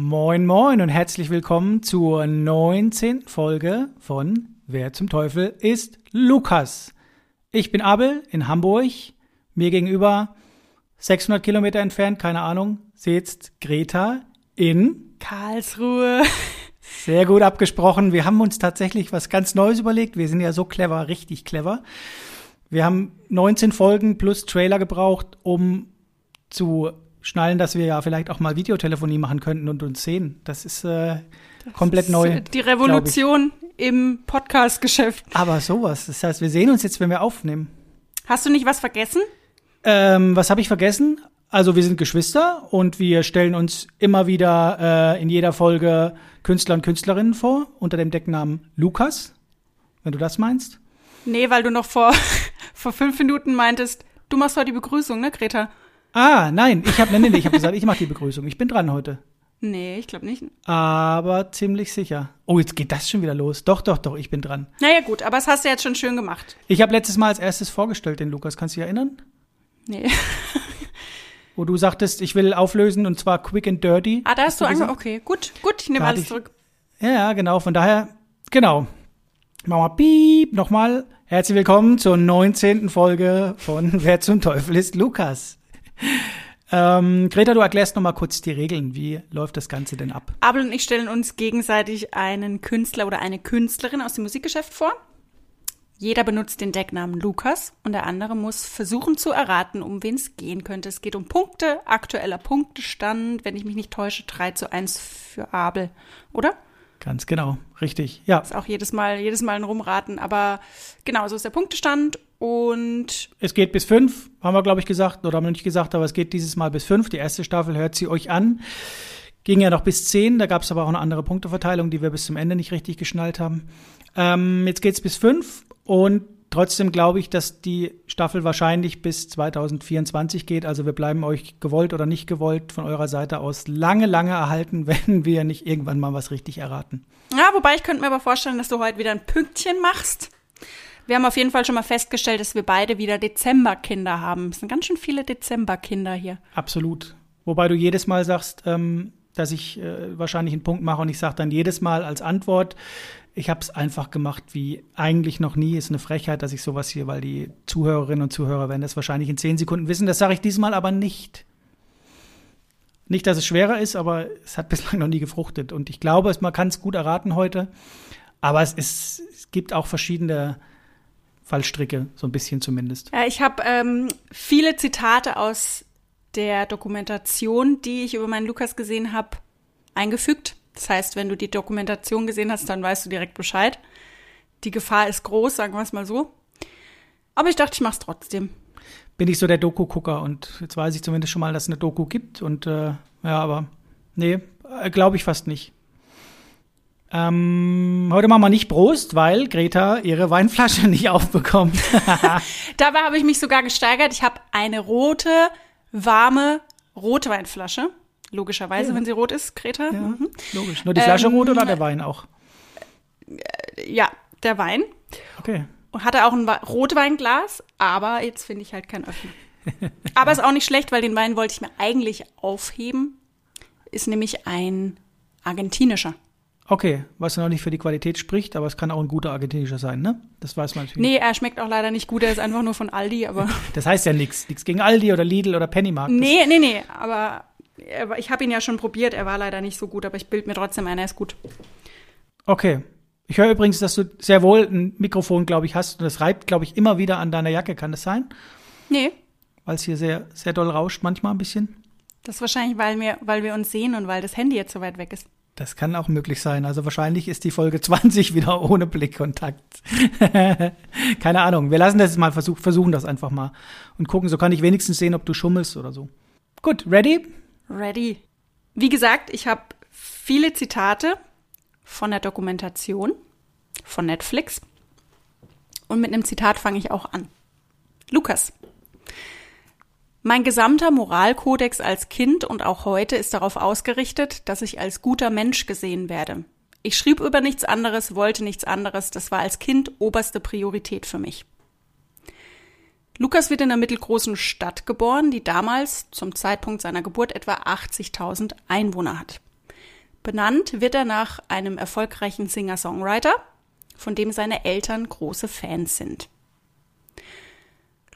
Moin, moin und herzlich willkommen zur 19. Folge von Wer zum Teufel ist Lukas? Ich bin Abel in Hamburg. Mir gegenüber 600 Kilometer entfernt, keine Ahnung, sitzt Greta in Karlsruhe. Sehr gut abgesprochen. Wir haben uns tatsächlich was ganz Neues überlegt. Wir sind ja so clever, richtig clever. Wir haben 19 Folgen plus Trailer gebraucht, um zu schnallen, dass wir ja vielleicht auch mal Videotelefonie machen könnten und uns sehen. Das ist äh, komplett das neu. Die Revolution im Podcast-Geschäft. Aber sowas. Das heißt, wir sehen uns jetzt, wenn wir aufnehmen. Hast du nicht was vergessen? Ähm, was habe ich vergessen? Also wir sind Geschwister und wir stellen uns immer wieder äh, in jeder Folge Künstler und Künstlerinnen vor unter dem Decknamen Lukas, wenn du das meinst. Nee, weil du noch vor, vor fünf Minuten meintest, du machst heute die Begrüßung, ne, Greta? Ah, nein, ich habe nee, nee, ich hab gesagt, ich mache die Begrüßung. Ich bin dran heute. Nee, ich glaube nicht. Aber ziemlich sicher. Oh, jetzt geht das schon wieder los. Doch, doch, doch, ich bin dran. Naja, gut, aber das hast du jetzt schon schön gemacht. Ich habe letztes Mal als erstes vorgestellt den Lukas. Kannst du dich erinnern? Nee. Wo du sagtest, ich will auflösen und zwar quick and dirty. Ah, da hast, hast du du ange... gesagt? Okay, gut, gut, ich nehme alles ich- zurück. Ja, ja, genau. Von daher, genau. Machen wir piep, nochmal. Herzlich willkommen zur 19. Folge von Wer zum Teufel ist Lukas. Ähm, Greta, du erklärst nochmal kurz die Regeln. Wie läuft das Ganze denn ab? Abel und ich stellen uns gegenseitig einen Künstler oder eine Künstlerin aus dem Musikgeschäft vor. Jeder benutzt den Decknamen Lukas und der andere muss versuchen zu erraten, um wen es gehen könnte. Es geht um Punkte, aktueller Punktestand, wenn ich mich nicht täusche, 3 zu 1 für Abel, oder? Ganz genau, richtig. Ja, Ist auch jedes Mal, jedes Mal ein Rumraten, aber genau, so ist der Punktestand und es geht bis fünf, haben wir, glaube ich, gesagt, oder haben wir nicht gesagt, aber es geht dieses Mal bis fünf. Die erste Staffel hört sie euch an. Ging ja noch bis zehn, da gab es aber auch eine andere Punkteverteilung, die wir bis zum Ende nicht richtig geschnallt haben. Ähm, jetzt geht's bis fünf und trotzdem glaube ich, dass die Staffel wahrscheinlich bis 2024 geht. Also wir bleiben euch gewollt oder nicht gewollt von eurer Seite aus lange, lange erhalten, wenn wir nicht irgendwann mal was richtig erraten. Ja, wobei ich könnte mir aber vorstellen, dass du heute wieder ein Pünktchen machst. Wir haben auf jeden Fall schon mal festgestellt, dass wir beide wieder Dezemberkinder haben. Es sind ganz schön viele Dezemberkinder hier. Absolut. Wobei du jedes Mal sagst, ähm, dass ich äh, wahrscheinlich einen Punkt mache und ich sage dann jedes Mal als Antwort, ich habe es einfach gemacht wie eigentlich noch nie. Ist eine Frechheit, dass ich sowas hier, weil die Zuhörerinnen und Zuhörer werden das wahrscheinlich in zehn Sekunden wissen. Das sage ich diesmal aber nicht. Nicht, dass es schwerer ist, aber es hat bislang noch nie gefruchtet. Und ich glaube, man kann es gut erraten heute. Aber es, ist, es gibt auch verschiedene Fallstricke, so ein bisschen zumindest. Ja, ich habe ähm, viele Zitate aus der Dokumentation, die ich über meinen Lukas gesehen habe, eingefügt. Das heißt, wenn du die Dokumentation gesehen hast, dann weißt du direkt Bescheid. Die Gefahr ist groß, sagen wir es mal so. Aber ich dachte, ich mach's trotzdem. bin ich so der Doku-Gucker und jetzt weiß ich zumindest schon mal, dass es eine Doku gibt und äh, ja, aber nee, äh, glaube ich fast nicht. Ähm, heute machen wir nicht Prost, weil Greta ihre Weinflasche nicht aufbekommt. Dabei habe ich mich sogar gesteigert. Ich habe eine rote, warme Rotweinflasche. Logischerweise, Ja. wenn sie rot ist, Greta. ja, Mhm. logisch. Nur die Flasche Ähm, rot oder der Wein auch? ja, der Wein. Okay. Und hatte auch ein Rotweinglas, aber jetzt finde ich halt keinen Öffner. aber ist auch nicht schlecht, weil den Wein wollte ich mir eigentlich aufheben. Ist nämlich ein argentinischer. Okay, was noch nicht für die Qualität spricht, aber es kann auch ein guter argentinischer sein, ne? Das weiß man natürlich. Nee, er schmeckt auch leider nicht gut, er ist einfach nur von Aldi, aber. Das heißt ja nichts. Nichts gegen Aldi oder Lidl oder Pennymarkt. Nee, nee, nee, aber er ich habe ihn ja schon probiert, er war leider nicht so gut, aber ich bild mir trotzdem ein, er ist gut. Okay. Ich höre übrigens, dass du sehr wohl ein Mikrofon, glaube ich, hast und das reibt, glaube ich, immer wieder an deiner Jacke. Kann das sein? Nee, Weil es hier sehr, sehr doll rauscht manchmal ein bisschen. das ist wahrscheinlich, weil wir, weil wir uns sehen und weil das Handy jetzt so weit weg ist. Das kann auch möglich sein. Also wahrscheinlich ist die Folge 20 wieder ohne Blickkontakt. Keine Ahnung. Wir lassen das mal versuch, versuchen das einfach mal und gucken. So kann ich wenigstens sehen, ob du schummelst oder so. Gut, ready? Ready. Wie gesagt, ich habe viele Zitate von der Dokumentation von Netflix. Und mit einem Zitat fange ich auch an. Lukas. Mein gesamter Moralkodex als Kind und auch heute ist darauf ausgerichtet, dass ich als guter Mensch gesehen werde. Ich schrieb über nichts anderes, wollte nichts anderes, das war als Kind oberste Priorität für mich. Lukas wird in einer mittelgroßen Stadt geboren, die damals zum Zeitpunkt seiner Geburt etwa 80.000 Einwohner hat. Benannt wird er nach einem erfolgreichen Singer-Songwriter, von dem seine Eltern große Fans sind.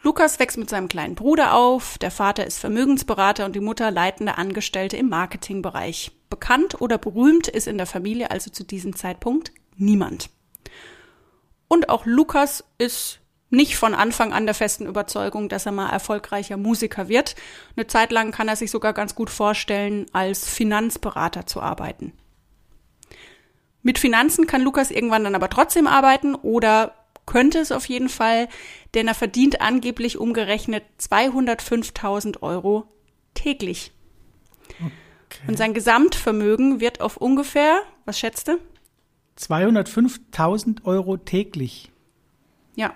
Lukas wächst mit seinem kleinen Bruder auf, der Vater ist Vermögensberater und die Mutter leitende Angestellte im Marketingbereich. Bekannt oder berühmt ist in der Familie also zu diesem Zeitpunkt niemand. Und auch Lukas ist nicht von Anfang an der festen Überzeugung, dass er mal erfolgreicher Musiker wird. Eine Zeit lang kann er sich sogar ganz gut vorstellen, als Finanzberater zu arbeiten. Mit Finanzen kann Lukas irgendwann dann aber trotzdem arbeiten oder könnte es auf jeden Fall, denn er verdient angeblich umgerechnet 205.000 Euro täglich. Okay. Und sein Gesamtvermögen wird auf ungefähr, was schätzt du? 205.000 Euro täglich. Ja.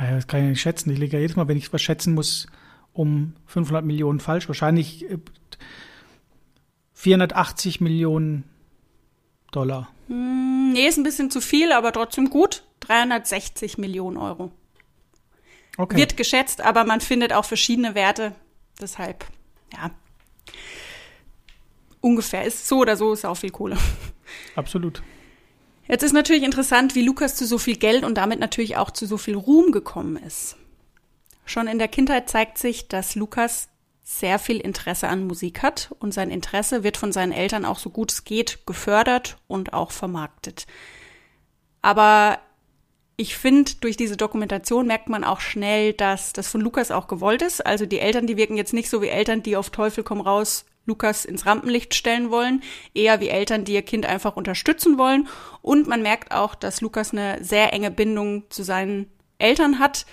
Das kann ich nicht schätzen. Ich liege ja jedes Mal, wenn ich was schätzen muss, um 500 Millionen falsch. Wahrscheinlich 480 äh, Millionen Dollar. Hm, nee, ist ein bisschen zu viel, aber trotzdem gut. 360 Millionen Euro. Okay. Wird geschätzt, aber man findet auch verschiedene Werte. Deshalb, ja. Ungefähr ist so oder so ist auch viel Kohle. Absolut. Jetzt ist natürlich interessant, wie Lukas zu so viel Geld und damit natürlich auch zu so viel Ruhm gekommen ist. Schon in der Kindheit zeigt sich, dass Lukas sehr viel Interesse an Musik hat und sein Interesse wird von seinen Eltern auch so gut es geht gefördert und auch vermarktet. Aber ich finde, durch diese Dokumentation merkt man auch schnell, dass das von Lukas auch gewollt ist. Also die Eltern, die wirken jetzt nicht so wie Eltern, die auf Teufel komm raus Lukas ins Rampenlicht stellen wollen, eher wie Eltern, die ihr Kind einfach unterstützen wollen. Und man merkt auch, dass Lukas eine sehr enge Bindung zu seinen Eltern hat,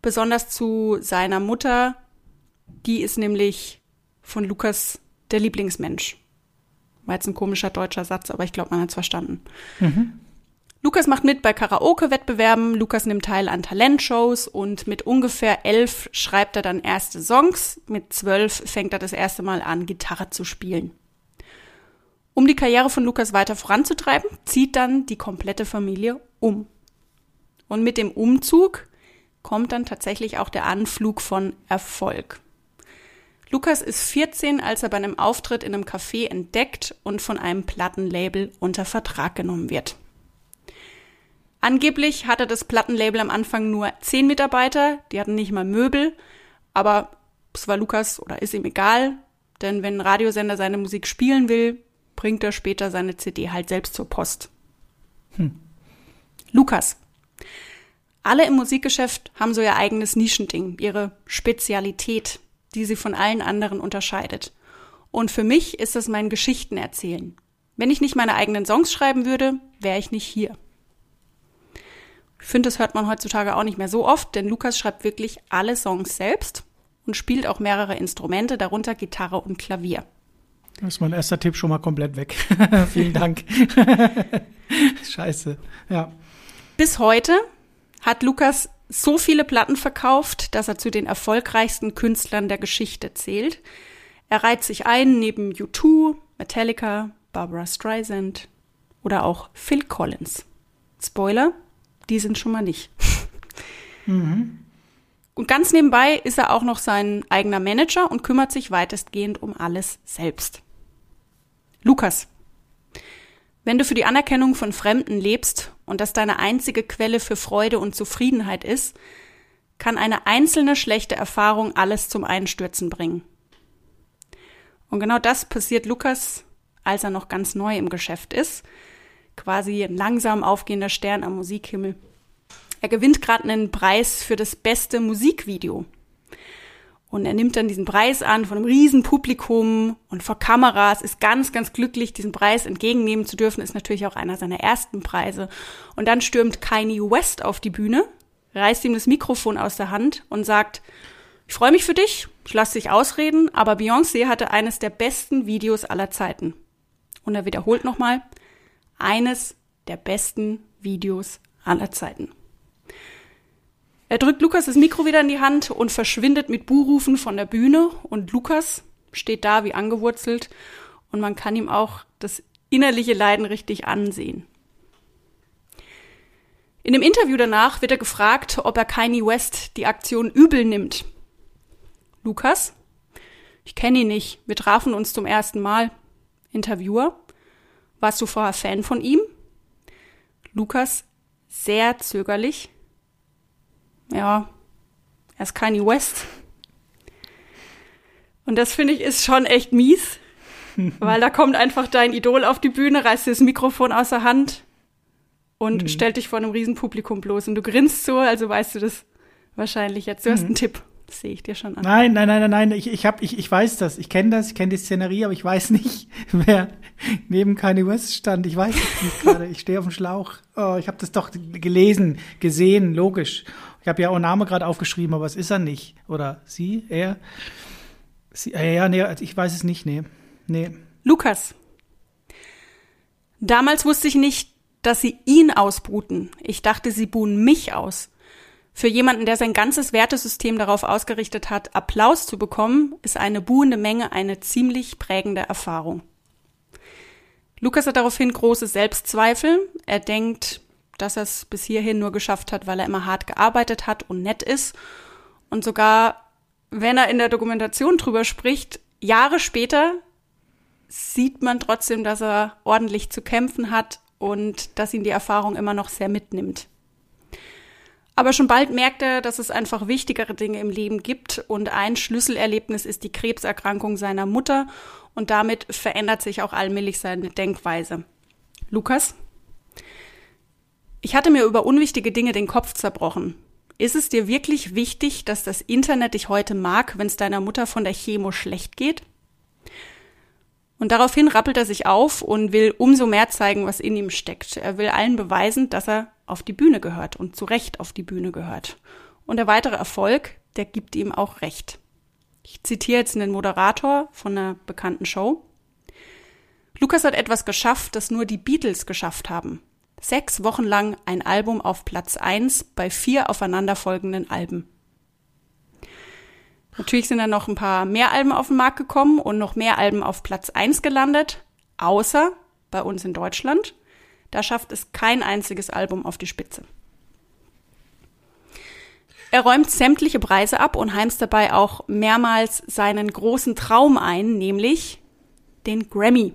besonders zu seiner Mutter. Die ist nämlich von Lukas der Lieblingsmensch. War jetzt ein komischer deutscher Satz, aber ich glaube, man hat es verstanden. Mhm. Lukas macht mit bei Karaoke-Wettbewerben, Lukas nimmt teil an Talentshows und mit ungefähr elf schreibt er dann erste Songs. Mit zwölf fängt er das erste Mal an, Gitarre zu spielen. Um die Karriere von Lukas weiter voranzutreiben, zieht dann die komplette Familie um. Und mit dem Umzug kommt dann tatsächlich auch der Anflug von Erfolg. Lukas ist 14, als er bei einem Auftritt in einem Café entdeckt und von einem Plattenlabel unter Vertrag genommen wird. Angeblich hatte das Plattenlabel am Anfang nur zehn Mitarbeiter, die hatten nicht mal Möbel, aber es war Lukas oder ist ihm egal, denn wenn ein Radiosender seine Musik spielen will, bringt er später seine CD halt selbst zur Post. Hm. Lukas. Alle im Musikgeschäft haben so ihr eigenes Nischending, ihre Spezialität, die sie von allen anderen unterscheidet. Und für mich ist das mein Geschichtenerzählen. Wenn ich nicht meine eigenen Songs schreiben würde, wäre ich nicht hier. Ich finde, das hört man heutzutage auch nicht mehr so oft, denn Lukas schreibt wirklich alle Songs selbst und spielt auch mehrere Instrumente, darunter Gitarre und Klavier. Das ist mein erster Tipp schon mal komplett weg. Vielen Dank. Scheiße. Ja. Bis heute hat Lukas so viele Platten verkauft, dass er zu den erfolgreichsten Künstlern der Geschichte zählt. Er reiht sich ein neben U2, Metallica, Barbara Streisand oder auch Phil Collins. Spoiler, die sind schon mal nicht. Mhm. Und ganz nebenbei ist er auch noch sein eigener Manager und kümmert sich weitestgehend um alles selbst. Lukas, wenn du für die Anerkennung von Fremden lebst und das deine einzige Quelle für Freude und Zufriedenheit ist, kann eine einzelne schlechte Erfahrung alles zum Einstürzen bringen. Und genau das passiert Lukas, als er noch ganz neu im Geschäft ist quasi ein langsam aufgehender Stern am Musikhimmel. Er gewinnt gerade einen Preis für das beste Musikvideo. Und er nimmt dann diesen Preis an von einem riesen Publikum und vor Kameras, ist ganz, ganz glücklich, diesen Preis entgegennehmen zu dürfen, ist natürlich auch einer seiner ersten Preise. Und dann stürmt Kanye West auf die Bühne, reißt ihm das Mikrofon aus der Hand und sagt, ich freue mich für dich, ich lasse dich ausreden, aber Beyoncé hatte eines der besten Videos aller Zeiten. Und er wiederholt nochmal, eines der besten Videos aller Zeiten. Er drückt Lukas das Mikro wieder in die Hand und verschwindet mit Buhrufen von der Bühne und Lukas steht da wie angewurzelt und man kann ihm auch das innerliche Leiden richtig ansehen. In dem Interview danach wird er gefragt, ob er Kanye West die Aktion übel nimmt. Lukas? Ich kenne ihn nicht. Wir trafen uns zum ersten Mal. Interviewer? Warst du vorher Fan von ihm? Lukas sehr zögerlich. Ja, er ist Kanye West. Und das finde ich ist schon echt mies, weil da kommt einfach dein Idol auf die Bühne, reißt dir das Mikrofon aus der Hand und mhm. stellt dich vor einem Riesenpublikum bloß und du grinst so, also weißt du das wahrscheinlich jetzt. Du hast mhm. einen Tipp. Das sehe ich dir schon an. Nein, nein, nein, nein, nein. Ich, ich, hab, ich, ich weiß das. Ich kenne das. Ich kenne die Szenerie, aber ich weiß nicht, wer neben Kanye West stand. Ich weiß es nicht gerade. Ich stehe auf dem Schlauch. Oh, ich habe das doch gelesen, gesehen, logisch. Ich habe ja auch Name gerade aufgeschrieben, aber es ist er nicht. Oder sie, er. Sie, äh, ja, nee, also ich weiß es nicht, nee. Nee. Lukas. Damals wusste ich nicht, dass sie ihn ausbruten. Ich dachte, sie buhen mich aus. Für jemanden, der sein ganzes Wertesystem darauf ausgerichtet hat, Applaus zu bekommen, ist eine buhende Menge eine ziemlich prägende Erfahrung. Lukas hat daraufhin große Selbstzweifel. Er denkt, dass er es bis hierhin nur geschafft hat, weil er immer hart gearbeitet hat und nett ist. Und sogar, wenn er in der Dokumentation drüber spricht, Jahre später sieht man trotzdem, dass er ordentlich zu kämpfen hat und dass ihn die Erfahrung immer noch sehr mitnimmt. Aber schon bald merkt er, dass es einfach wichtigere Dinge im Leben gibt und ein Schlüsselerlebnis ist die Krebserkrankung seiner Mutter und damit verändert sich auch allmählich seine Denkweise. Lukas? Ich hatte mir über unwichtige Dinge den Kopf zerbrochen. Ist es dir wirklich wichtig, dass das Internet dich heute mag, wenn es deiner Mutter von der Chemo schlecht geht? Und daraufhin rappelt er sich auf und will umso mehr zeigen, was in ihm steckt. Er will allen beweisen, dass er auf die Bühne gehört und zu Recht auf die Bühne gehört. Und der weitere Erfolg, der gibt ihm auch Recht. Ich zitiere jetzt einen Moderator von einer bekannten Show. Lukas hat etwas geschafft, das nur die Beatles geschafft haben. Sechs Wochen lang ein Album auf Platz eins bei vier aufeinanderfolgenden Alben. Natürlich sind dann noch ein paar mehr Alben auf den Markt gekommen und noch mehr Alben auf Platz eins gelandet, außer bei uns in Deutschland. Da schafft es kein einziges Album auf die Spitze. Er räumt sämtliche Preise ab und heimst dabei auch mehrmals seinen großen Traum ein, nämlich den Grammy.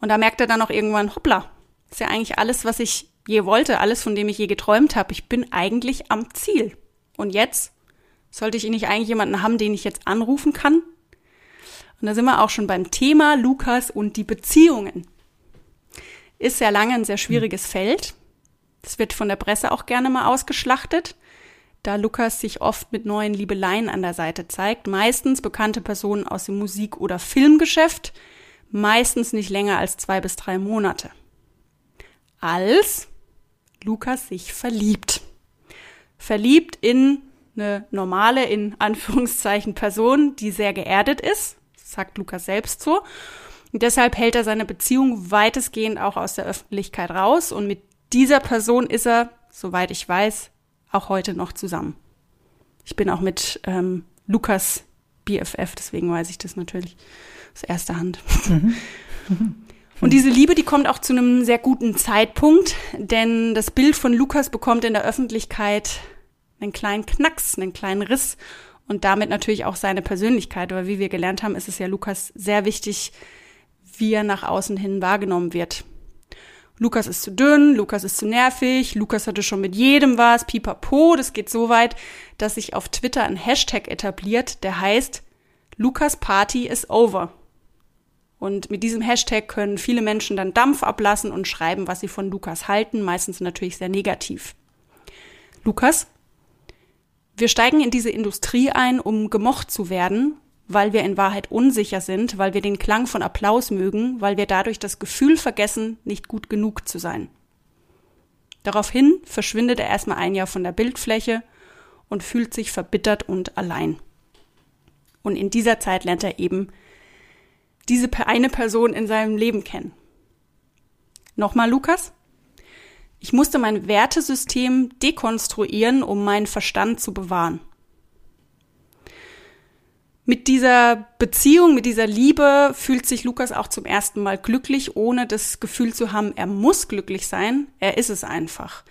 Und da merkt er dann auch irgendwann, hoppla, ist ja eigentlich alles, was ich je wollte, alles, von dem ich je geträumt habe. Ich bin eigentlich am Ziel. Und jetzt sollte ich nicht eigentlich jemanden haben, den ich jetzt anrufen kann? Und da sind wir auch schon beim Thema Lukas und die Beziehungen ist sehr lange ein sehr schwieriges Feld. Das wird von der Presse auch gerne mal ausgeschlachtet, da Lukas sich oft mit neuen Liebeleien an der Seite zeigt. Meistens bekannte Personen aus dem Musik- oder Filmgeschäft, meistens nicht länger als zwei bis drei Monate. Als Lukas sich verliebt. Verliebt in eine normale, in Anführungszeichen, Person, die sehr geerdet ist, sagt Lukas selbst so, und deshalb hält er seine Beziehung weitestgehend auch aus der Öffentlichkeit raus. Und mit dieser Person ist er, soweit ich weiß, auch heute noch zusammen. Ich bin auch mit ähm, Lukas BFF, deswegen weiß ich das natürlich aus erster Hand. Mhm. Und diese Liebe, die kommt auch zu einem sehr guten Zeitpunkt, denn das Bild von Lukas bekommt in der Öffentlichkeit einen kleinen Knacks, einen kleinen Riss und damit natürlich auch seine Persönlichkeit. Aber wie wir gelernt haben, ist es ja Lukas sehr wichtig, wie er nach außen hin wahrgenommen wird. Lukas ist zu dünn, Lukas ist zu nervig, Lukas hatte schon mit jedem was, pipapo, das geht so weit, dass sich auf Twitter ein Hashtag etabliert, der heißt Lukas Party is over. Und mit diesem Hashtag können viele Menschen dann Dampf ablassen und schreiben, was sie von Lukas halten, meistens natürlich sehr negativ. Lukas, wir steigen in diese Industrie ein, um gemocht zu werden, weil wir in Wahrheit unsicher sind, weil wir den Klang von Applaus mögen, weil wir dadurch das Gefühl vergessen, nicht gut genug zu sein. Daraufhin verschwindet er erstmal ein Jahr von der Bildfläche und fühlt sich verbittert und allein. Und in dieser Zeit lernt er eben diese eine Person in seinem Leben kennen. Nochmal, Lukas? Ich musste mein Wertesystem dekonstruieren, um meinen Verstand zu bewahren mit dieser Beziehung, mit dieser Liebe fühlt sich Lukas auch zum ersten Mal glücklich, ohne das Gefühl zu haben, er muss glücklich sein. Er ist es einfach.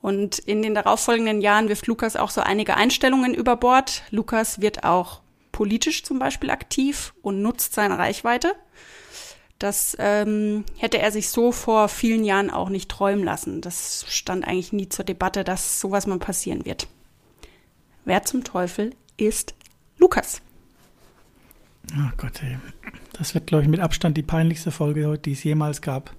Und in den darauffolgenden Jahren wirft Lukas auch so einige Einstellungen über Bord. Lukas wird auch politisch zum Beispiel aktiv und nutzt seine Reichweite. Das ähm, hätte er sich so vor vielen Jahren auch nicht träumen lassen. Das stand eigentlich nie zur Debatte, dass sowas mal passieren wird. Wer zum Teufel ist Lukas? Ach Gott, ey. Das wird, glaube ich, mit Abstand die peinlichste Folge heute, die es jemals gab.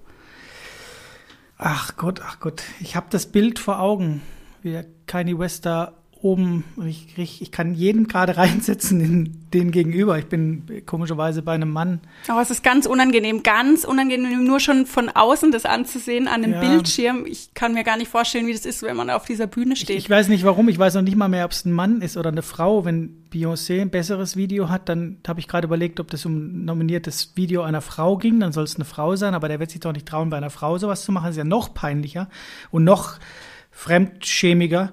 Ach Gott, ach Gott. Ich habe das Bild vor Augen, wie der Kanye West da oben, ich, ich, ich kann jeden gerade reinsetzen in den gegenüber. Ich bin komischerweise bei einem Mann. Aber es ist ganz unangenehm, ganz unangenehm, nur schon von außen das anzusehen an einem Ja. Bildschirm. Ich kann mir gar nicht vorstellen, wie das ist, wenn man auf dieser Bühne Ich, steht. ich weiß nicht warum, ich weiß noch nicht mal mehr, ob es ein Mann ist oder eine Frau. Wenn Beyoncé ein besseres Video hat, dann habe ich gerade überlegt, ob das um ein nominiertes Video einer Frau ging, dann soll es eine Frau sein, aber der wird sich doch nicht trauen, bei einer Frau sowas zu machen. Das ist ja noch peinlicher und noch fremdschämiger.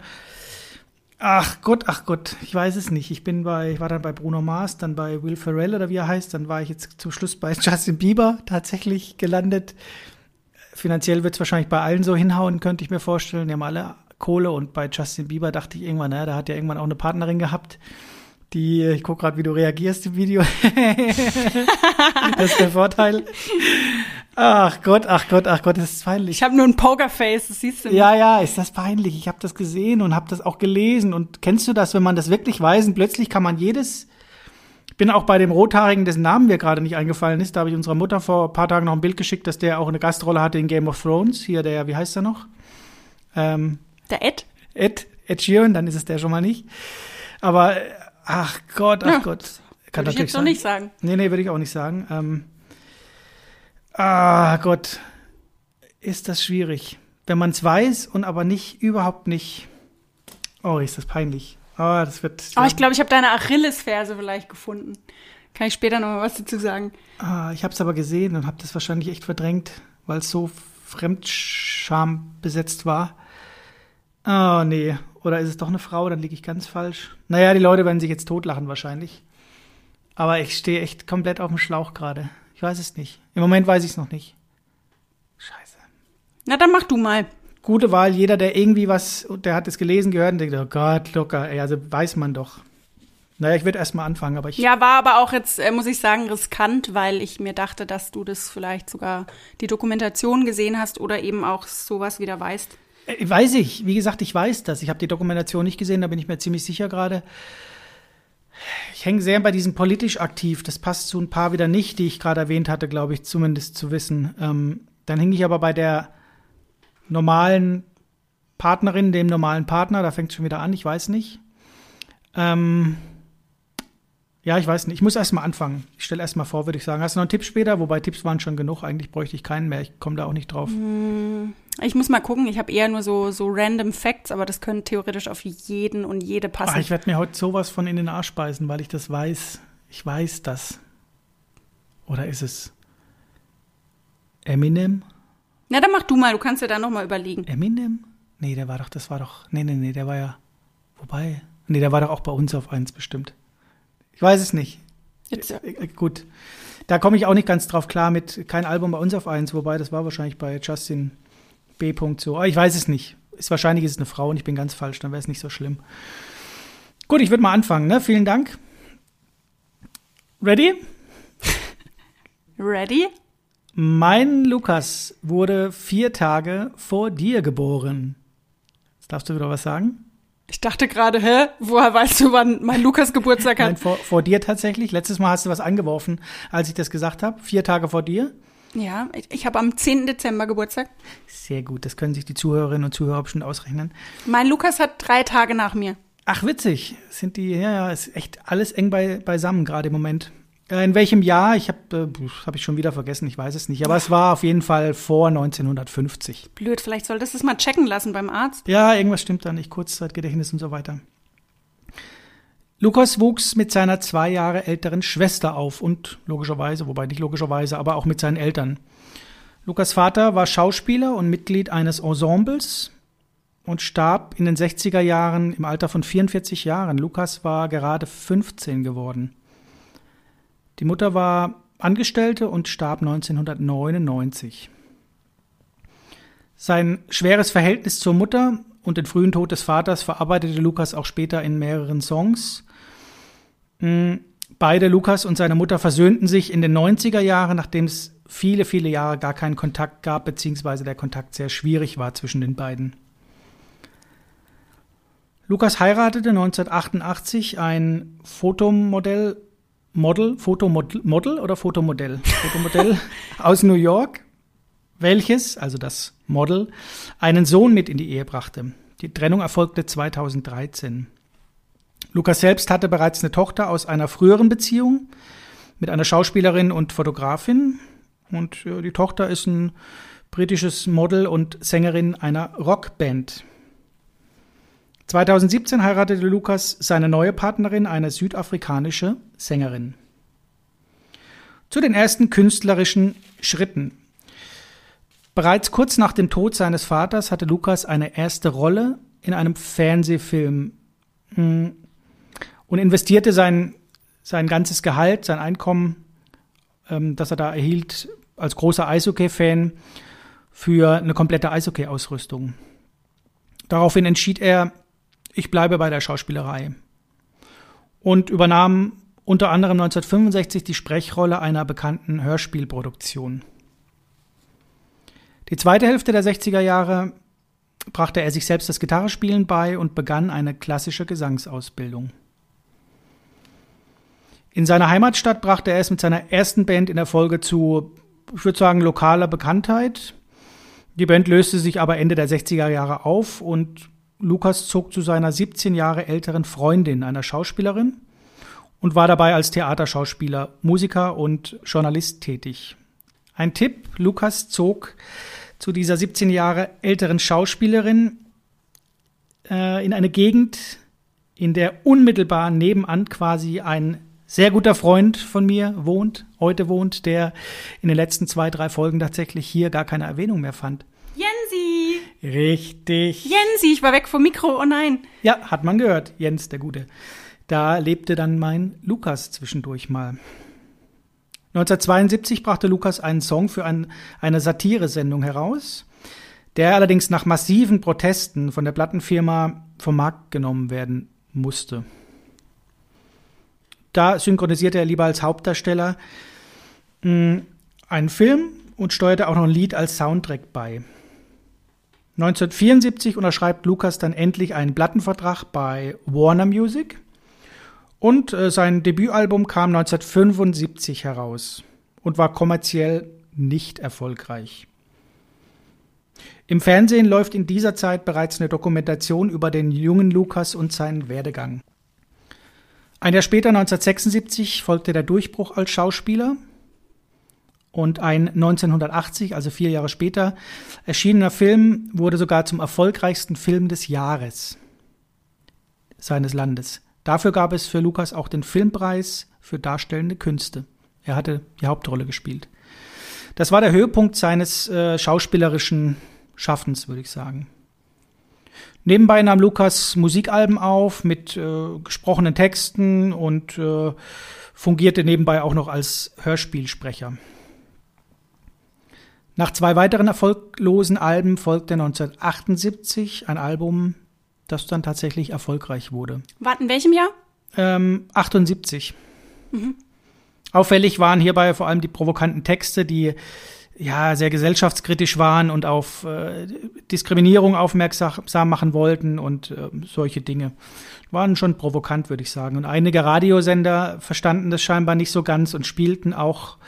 Ach Gott, ach Gott, ich weiß es nicht. Ich bin bei, ich war dann bei Bruno Mars, dann bei Will Ferrell oder wie er heißt, dann war ich jetzt zum Schluss bei Justin Bieber tatsächlich gelandet. Finanziell wird es wahrscheinlich bei allen so hinhauen, könnte ich mir vorstellen. Die haben alle Kohle und bei Justin Bieber dachte ich irgendwann, naja, da hat ja irgendwann auch eine Partnerin gehabt, die, ich gucke gerade, wie du reagierst im Video. das ist der Vorteil. Ach Gott, ach Gott, ach Gott, das ist peinlich. Ich habe nur ein Pokerface, das siehst du nicht. Ja, ja, ist das peinlich. Ich habe das gesehen und habe das auch gelesen. Und kennst du das, wenn man das wirklich weiß und plötzlich kann man jedes. Ich bin auch bei dem Rothaarigen, dessen Namen mir gerade nicht eingefallen ist. Da habe ich unserer Mutter vor ein paar Tagen noch ein Bild geschickt, dass der auch eine Gastrolle hatte in Game of Thrones. Hier der, wie heißt er noch? Ähm, Der Ed? Ed, Ed Sheeran, dann ist es der schon mal nicht. Aber ach Gott, ach Ja, Gott. Würde ich jetzt noch nicht sagen. Nee, nee, würde ich auch nicht sagen. Ähm, ah Gott, ist das schwierig. Wenn man es weiß und aber nicht, überhaupt nicht. Oh, ist das peinlich. Oh, das wird. Aber ich glaube, ich habe deine Achillesferse vielleicht gefunden. Kann ich später noch mal was dazu sagen. ah, ich habe es aber gesehen und habe das wahrscheinlich echt verdrängt, weil es so Fremdscham besetzt war. Oh, nee. Oder ist es doch eine Frau? Dann liege ich ganz falsch. Naja, die Leute werden sich jetzt totlachen wahrscheinlich. Aber ich stehe echt komplett auf dem Schlauch gerade. Ich weiß es nicht. Im Moment weiß ich es noch nicht. Scheiße. Na, dann mach du mal. Gute Wahl. Jeder, der irgendwie was, der hat es gelesen, gehört und denkt, oh Gott, locker, ey, also weiß man doch. Naja, ich würde erst mal anfangen, aber ich. Ja, war aber auch jetzt, äh, muss ich sagen, riskant, weil ich mir dachte, dass du das vielleicht sogar die Dokumentation gesehen hast oder eben auch sowas wieder weißt. Äh, Weiß ich. Wie gesagt, ich weiß das. Ich habe die Dokumentation nicht gesehen, da bin ich mir ziemlich sicher gerade. Ich hänge sehr bei diesem politisch aktiv. Das passt zu ein paar wieder nicht, die ich gerade erwähnt hatte, glaube ich, zumindest zu wissen. Ähm, dann hänge ich aber bei der normalen Partnerin, dem normalen Partner. Da fängt es schon wieder an, ich weiß nicht. Ähm, ja, ich weiß nicht. Ich muss erst mal anfangen. Ich stelle erst mal vor, würde ich sagen. Hast du noch einen Tipp später? Wobei Tipps waren schon genug. Eigentlich bräuchte ich keinen mehr. Ich komme da auch nicht drauf. Ich muss mal gucken, ich habe eher nur so, so random Facts, aber das können theoretisch auf jeden und jede passen. Ach, ich werde mir heute sowas von in den Arsch beißen, weil ich das weiß. Ich weiß das. Oder ist es Eminem? Na, dann mach du mal, du kannst dir da noch mal überlegen. Eminem? Nee, der war doch, das war doch. Nee, nee, nee, der war ja. Wobei. Nee, der war doch auch bei uns auf eins bestimmt. Ich weiß es nicht. Jetzt, Äh, äh, gut. Da komme ich auch nicht ganz drauf klar mit kein Album bei uns auf eins, wobei das war wahrscheinlich bei Justin B. so. Aber ich weiß es nicht. Ist wahrscheinlich ist es eine Frau und ich bin ganz falsch, dann wäre es nicht so schlimm. Gut, ich würde mal anfangen, ne? Vielen Dank. Ready? ready? Mein Lukas wurde vier Tage vor dir geboren. Jetzt darfst du wieder was sagen? Ich dachte gerade, hä, woher weißt du, wann mein Lukas Geburtstag Nein, hat? vor, vor dir tatsächlich. Letztes Mal hast du was angeworfen, als ich das gesagt habe. Vier Tage vor dir. Ja, ich, ich habe am 10. Dezember Geburtstag. Sehr gut, das können sich die Zuhörerinnen und Zuhörer bestimmt ausrechnen. Mein Lukas hat drei Tage nach mir. Ach, witzig. Sind die, ja, ja, ist echt alles eng bei, beisammen gerade im Moment. Äh, In welchem Jahr? Ich habe äh, hab ich schon wieder vergessen, ich weiß es nicht. Aber es war auf jeden Fall vor 1950. Blöd, vielleicht solltest du es mal checken lassen beim Arzt. Ja, irgendwas stimmt da nicht. Kurzzeitgedächtnis und so weiter. Lukas wuchs mit seiner zwei Jahre älteren Schwester auf und logischerweise, wobei nicht logischerweise, aber auch mit seinen Eltern. Lukas Vater war Schauspieler und Mitglied eines Ensembles und starb in den 60er Jahren im Alter von 44 Jahren. Lukas war gerade 15 geworden. Die Mutter war Angestellte und starb 1999. Sein schweres Verhältnis zur Mutter und den frühen Tod des Vaters verarbeitete Lukas auch später in mehreren Songs. Mm, Beide, Lukas und seine Mutter, versöhnten sich in den 90er Jahren, nachdem es viele, viele Jahre gar keinen Kontakt gab, beziehungsweise der Kontakt sehr schwierig war zwischen den beiden. Lukas heiratete 1988 ein Fotomodell, Model, Fotomodel Model oder Fotomodell? Fotomodell aus New York, welches, also das Model, einen Sohn mit in die Ehe brachte. Die Trennung erfolgte 2013. Lukas selbst hatte bereits eine Tochter aus einer früheren Beziehung mit einer Schauspielerin und Fotografin. Und äh, die Tochter ist ein britisches Model und Sängerin einer Rockband. 2017 heiratete Lukas seine neue Partnerin, eine südafrikanische Sängerin. Zu den ersten künstlerischen Schritten. Bereits kurz nach dem Tod seines Vaters hatte Lukas eine erste Rolle in einem Fernsehfilm hm, und investierte sein, sein ganzes Gehalt, sein Einkommen, ähm, das er da erhielt, als großer Eishockey-Fan, für eine komplette Eishockey-Ausrüstung. Daraufhin entschied er, ich bleibe bei der Schauspielerei. Und übernahm unter anderem 1965 die Sprechrolle einer bekannten Hörspielproduktion. Die zweite Hälfte der 60er Jahre brachte er sich selbst das Gitarrespielen bei und begann eine klassische Gesangsausbildung. In seiner Heimatstadt brachte er es mit seiner ersten Band in der Folge zu, ich würde sagen, lokaler Bekanntheit. Die Band löste sich aber Ende der 60er Jahre auf und Lukas zog zu seiner 17 Jahre älteren Freundin, einer Schauspielerin, und war dabei als Theaterschauspieler, Musiker und Journalist tätig. Ein Tipp, Lukas zog zu dieser 17 Jahre älteren Schauspielerin äh, in eine Gegend, in der unmittelbar nebenan quasi ein sehr guter Freund von mir wohnt, heute wohnt, der in den letzten zwei, drei Folgen tatsächlich hier gar keine Erwähnung mehr fand. Richtig. Jensi, ich war weg vom Mikro, oh nein. Ja, hat man gehört, Jens, der Gute. Da lebte dann mein Lukas zwischendurch mal. 1972 brachte Lukas einen Song für ein, eine Satiresendung heraus, der allerdings nach massiven Protesten von der Plattenfirma vom Markt genommen werden musste. Da synchronisierte er lieber als Hauptdarsteller mh, hm, einen Film und steuerte auch noch ein Lied als Soundtrack bei. 1974 unterschreibt Lukas dann endlich einen Plattenvertrag bei Warner Music und äh, sein Debütalbum kam 1975 heraus und war kommerziell nicht erfolgreich. Im Fernsehen läuft in dieser Zeit bereits eine Dokumentation über den jungen Lukas und seinen Werdegang. Ein Jahr später, 1976, folgte der Durchbruch als Schauspieler und ein 1980, also vier Jahre später, erschienener Film wurde sogar zum erfolgreichsten Film des Jahres seines Landes. Dafür gab es für Lukas auch den Filmpreis für darstellende Künste. Er hatte die Hauptrolle gespielt. Das war der Höhepunkt seines äh, schauspielerischen Schaffens, würde ich sagen. Nebenbei nahm Lukas Musikalben auf mit äh, gesprochenen Texten und äh, fungierte nebenbei auch noch als Hörspielsprecher. Nach zwei weiteren erfolglosen Alben folgte 1978 ein Album, das dann tatsächlich erfolgreich wurde. Wart in welchem Jahr? Ähm, 78. Mhm. Auffällig waren hierbei vor allem die provokanten Texte, die ja sehr gesellschaftskritisch waren und auf äh, Diskriminierung aufmerksam machen wollten und äh, solche Dinge. Waren schon provokant, würde ich sagen. Und einige Radiosender verstanden das scheinbar nicht so ganz und spielten auch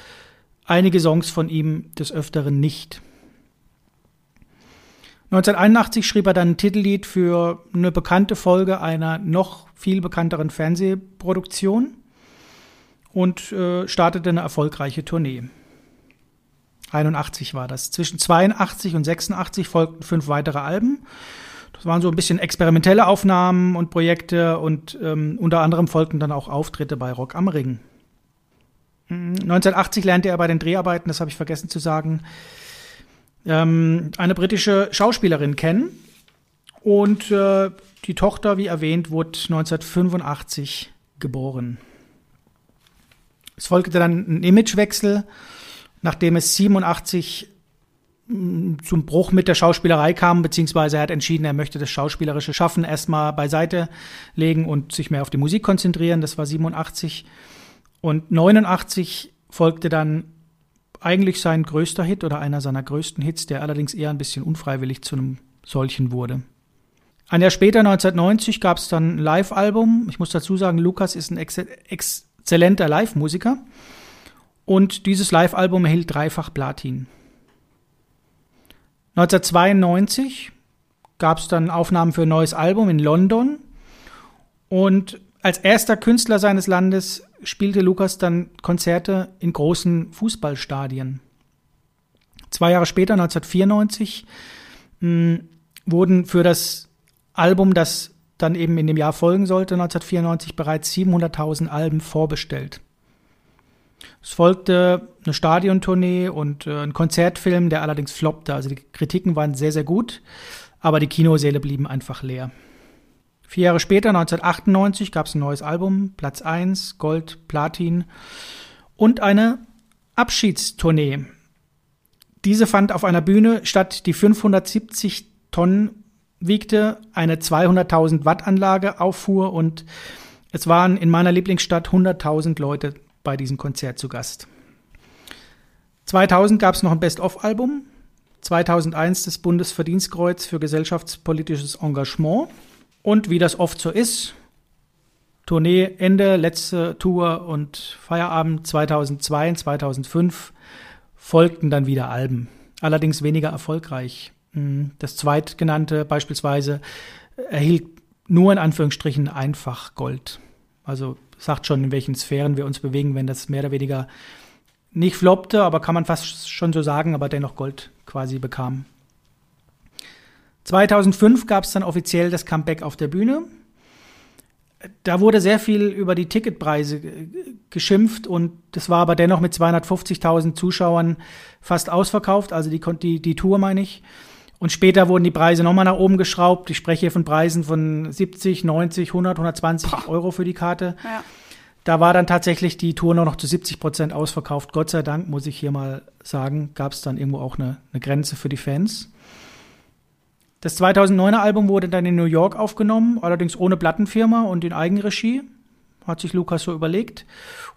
einige Songs von ihm des Öfteren nicht. 1981 schrieb er dann ein Titellied für eine bekannte Folge einer noch viel bekannteren Fernsehproduktion und äh, startete eine erfolgreiche Tournee. 81 war das. Zwischen 82 und 86 folgten fünf weitere Alben. Das waren so ein bisschen experimentelle Aufnahmen und Projekte und ähm, unter anderem folgten dann auch Auftritte bei Rock am Ring. 1980 lernte er bei den Dreharbeiten, das habe ich vergessen zu sagen, ähm, eine britische Schauspielerin kennen. Und äh, die Tochter, wie erwähnt, wurde 1985 geboren. Es folgte dann ein Imagewechsel, nachdem es 87 mm, zum Bruch mit der Schauspielerei kam, beziehungsweise er hat entschieden, er möchte das schauspielerische Schaffen erstmal beiseite legen und sich mehr auf die Musik konzentrieren. Das war 87. Und 89 folgte dann eigentlich sein größter Hit oder einer seiner größten Hits, der allerdings eher ein bisschen unfreiwillig zu einem solchen wurde. Ein Jahr später, 1990, gab es dann ein Live-Album. Ich muss dazu sagen, Lukas ist ein ex exzellenter Live-Musiker. Und dieses Live-Album erhielt dreifach Platin. 1992 gab es dann Aufnahmen für ein neues Album in London. Und als erster Künstler seines Landes spielte Lukas dann Konzerte in großen Fußballstadien. Zwei Jahre später, 1994, mh, wurden für das Album, das dann eben in dem Jahr folgen sollte, 1994 bereits 700.000 Alben vorbestellt. Es folgte eine Stadiontournee und äh, ein Konzertfilm, der allerdings floppte. Also die Kritiken waren sehr, sehr gut, aber die Kinosäle blieben einfach leer. Vier Jahre später, 1998, gab es ein neues Album, Platz 1, Gold, Platin und eine Abschiedstournee. Diese fand auf einer Bühne statt, die 570 Tonnen wiegte, eine 200.000 Watt Anlage auffuhr und es waren in meiner Lieblingsstadt 100.000 Leute bei diesem Konzert zu Gast. 2000 gab es noch ein Best-of-Album, 2001 das Bundesverdienstkreuz für gesellschaftspolitisches Engagement und wie das oft so ist, Tournee Ende, letzte Tour und Feierabend 2002 und 2005 folgten dann wieder Alben, allerdings weniger erfolgreich. Hm, das zweitgenannte beispielsweise erhielt nur in Anführungsstrichen einfach Gold. Also sagt schon, in welchen Sphären wir uns bewegen, wenn das mehr oder weniger nicht floppte, aber kann man fast schon so sagen, aber dennoch Gold quasi bekam. 2005 gab es dann offiziell das Comeback auf der Bühne. Da wurde sehr viel über die Ticketpreise geschimpft und das war aber dennoch mit 250.000 Zuschauern fast ausverkauft, also die, die, die Tour meine ich. Und später wurden die Preise nochmal nach oben geschraubt. Ich spreche hier von Preisen von 70, 90, 100, 120 Boah. Euro für die Karte. Ja. Da war dann tatsächlich die Tour nur noch zu 70 Prozent ausverkauft. Gott sei Dank, muss ich hier mal sagen, gab es dann irgendwo auch eine, eine Grenze für die Fans. Das 2009er Album wurde dann in New York aufgenommen, allerdings ohne Plattenfirma und in Eigenregie. Hat sich Lukas so überlegt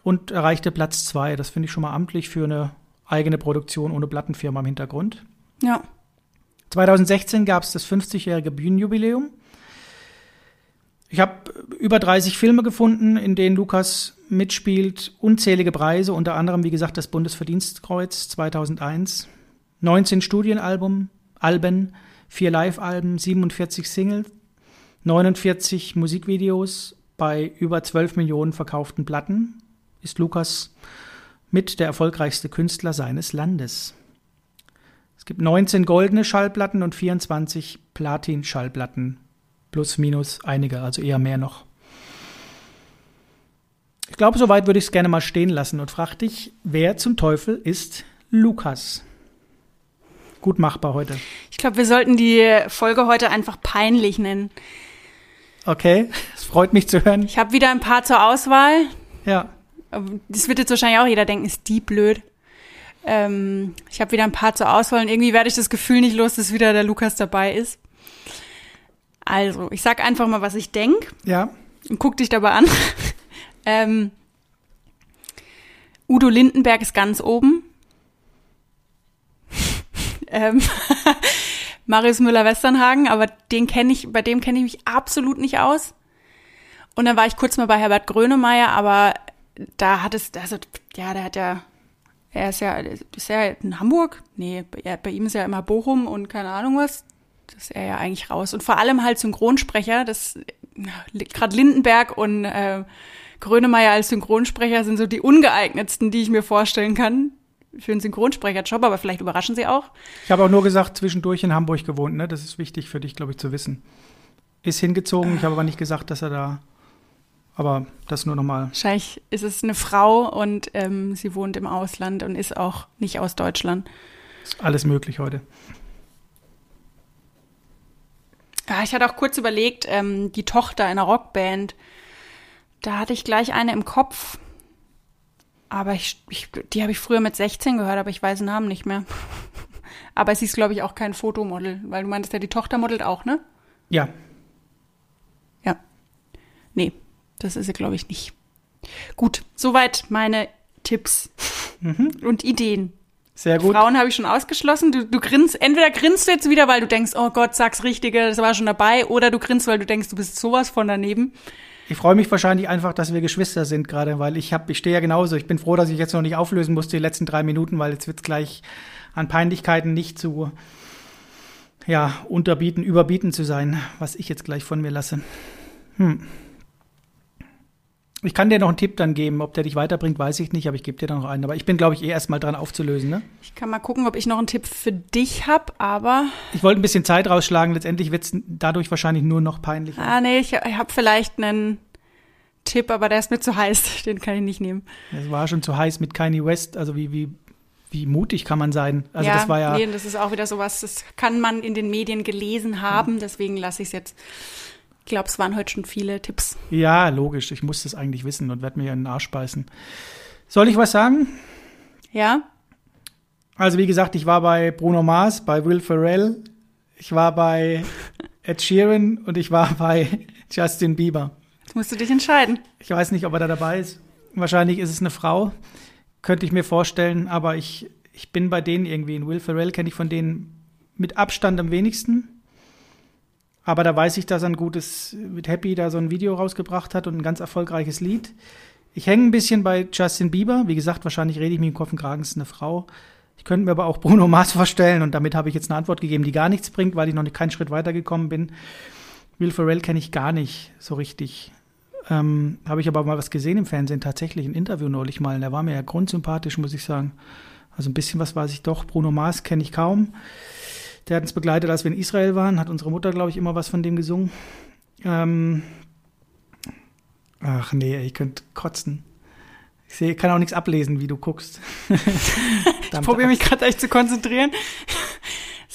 und erreichte Platz zwei. Das finde ich schon mal amtlich für eine eigene Produktion ohne Plattenfirma im Hintergrund. Ja. 2016 gab es das 50-jährige Bühnenjubiläum. Ich habe über 30 Filme gefunden, in denen Lukas mitspielt, unzählige Preise, unter anderem, wie gesagt, das Bundesverdienstkreuz 2001, 19 Studienalben, Alben, vier Live-Alben, 47 Singles, 49 Musikvideos bei über 12 Millionen verkauften Platten, ist Lukas mit der erfolgreichste Künstler seines Landes gibt 19 goldene Schallplatten und 24 Platin-Schallplatten. Plus, minus einige, also eher mehr noch. Ich glaube, soweit würde ich es gerne mal stehen lassen und frag dich, wer zum Teufel ist Lukas? Gut machbar heute. Ich glaube, wir sollten die Folge heute einfach peinlich nennen. Okay, es freut mich zu hören. Ich habe wieder ein paar zur Auswahl. Ja. Das wird jetzt wahrscheinlich auch jeder denken, ist die blöd. Ähm, ich habe wieder ein paar zur Auswahl und irgendwie werde ich das Gefühl nicht los, dass wieder der Lukas dabei ist. Also, ich sag einfach mal, was ich denk. Ja. Und guck dich dabei an. ähm, Udo Lindenberg ist ganz oben. ähm, Marius Müller-Westernhagen, aber den kenne ich, bei dem kenne ich mich absolut nicht aus. Und dann war ich kurz mal bei Herbert Grönemeyer, aber da hat es, also, ja, der hat ja er ist ja, ist ja in Hamburg? Nee, bei, bei ihm ist ja immer Bochum und keine Ahnung was. Das ist er ja eigentlich raus. Und vor allem halt Synchronsprecher, das gerade Lindenberg und äh, Grönemeyer als Synchronsprecher sind so die ungeeignetsten, die ich mir vorstellen kann für einen Synchronsprecherjob, aber vielleicht überraschen sie auch. Ich habe auch nur gesagt, zwischendurch in Hamburg gewohnt, ne? Das ist wichtig für dich, glaube ich, zu wissen. Ist hingezogen, ich habe aber nicht gesagt, dass er da aber das nur nochmal. Wahrscheinlich ist es eine Frau und ähm, sie wohnt im Ausland und ist auch nicht aus Deutschland. Ist alles möglich heute. Ja, ich hatte auch kurz überlegt, ähm, die Tochter einer Rockband, da hatte ich gleich eine im Kopf. Aber ich, ich die habe ich früher mit 16 gehört, aber ich weiß den Namen nicht mehr. aber sie ist, glaube ich, auch kein Fotomodel, weil du meintest ja, die Tochter modelt auch, ne? Ja. Ja. Nee, das ist sie, glaube ich, nicht. Gut, soweit meine Tipps mhm. und Ideen. Sehr gut. Frauen habe ich schon ausgeschlossen. Du, du grinst, entweder grinst du jetzt wieder, weil du denkst, oh Gott, sag's Richtige, das war schon dabei, oder du grinst, weil du denkst, du bist sowas von daneben. Ich freue mich wahrscheinlich einfach, dass wir Geschwister sind gerade, weil ich habe, ich stehe ja genauso. Ich bin froh, dass ich jetzt noch nicht auflösen musste die letzten drei Minuten, weil jetzt wird's gleich an Peinlichkeiten nicht zu ja unterbieten, überbieten zu sein, was ich jetzt gleich von mir lasse. Hm. Ich kann dir noch einen Tipp dann geben. Ob der dich weiterbringt, weiß ich nicht, aber ich gebe dir dann noch einen. Aber ich bin, glaube ich, eh erstmal dran aufzulösen. Ne? Ich kann mal gucken, ob ich noch einen Tipp für dich habe, aber. Ich wollte ein bisschen Zeit rausschlagen. Letztendlich wird es dadurch wahrscheinlich nur noch peinlicher. Ah, nee, ich, ich habe vielleicht einen Tipp, aber der ist mir zu heiß. Den kann ich nicht nehmen. Es war schon zu heiß mit Kanye West. Also wie, wie, wie mutig kann man sein? Also ja, das war ja. Nee, das ist auch wieder sowas, das kann man in den Medien gelesen haben. Deswegen lasse ich es jetzt ich glaube, es waren heute schon viele Tipps. Ja, logisch. Ich muss das eigentlich wissen und werde mir in den Arsch beißen. Soll ich was sagen? Ja. Also, wie gesagt, ich war bei Bruno Mars, bei Will Ferrell, ich war bei Ed Sheeran und ich war bei Justin Bieber. Jetzt musst du dich entscheiden. Ich weiß nicht, ob er da dabei ist. Wahrscheinlich ist es eine Frau. Könnte ich mir vorstellen, aber ich, ich bin bei denen irgendwie. In Will Ferrell kenne ich von denen mit Abstand am wenigsten. Aber da weiß ich, dass ein gutes, mit Happy da so ein Video rausgebracht hat und ein ganz erfolgreiches Lied. Ich hänge ein bisschen bei Justin Bieber. Wie gesagt, wahrscheinlich rede ich mir im Kopf und Kragen, ist eine Frau. Ich könnte mir aber auch Bruno Mars vorstellen und damit habe ich jetzt eine Antwort gegeben, die gar nichts bringt, weil ich noch nicht keinen Schritt weitergekommen bin. Will Ferrell kenne ich gar nicht so richtig. Ähm, habe ich aber mal was gesehen im Fernsehen, tatsächlich ein Interview neulich mal. Der war mir ja grundsympathisch, muss ich sagen. Also ein bisschen was weiß ich doch. Bruno Mars kenne ich kaum. Der hat uns begleitet, als wir in Israel waren, hat unsere Mutter, glaube ich, immer was von dem gesungen. Ähm Ach nee, ich könnte kotzen. Ich sehe, kann auch nichts ablesen, wie du guckst. ich probiere mich gerade echt zu konzentrieren.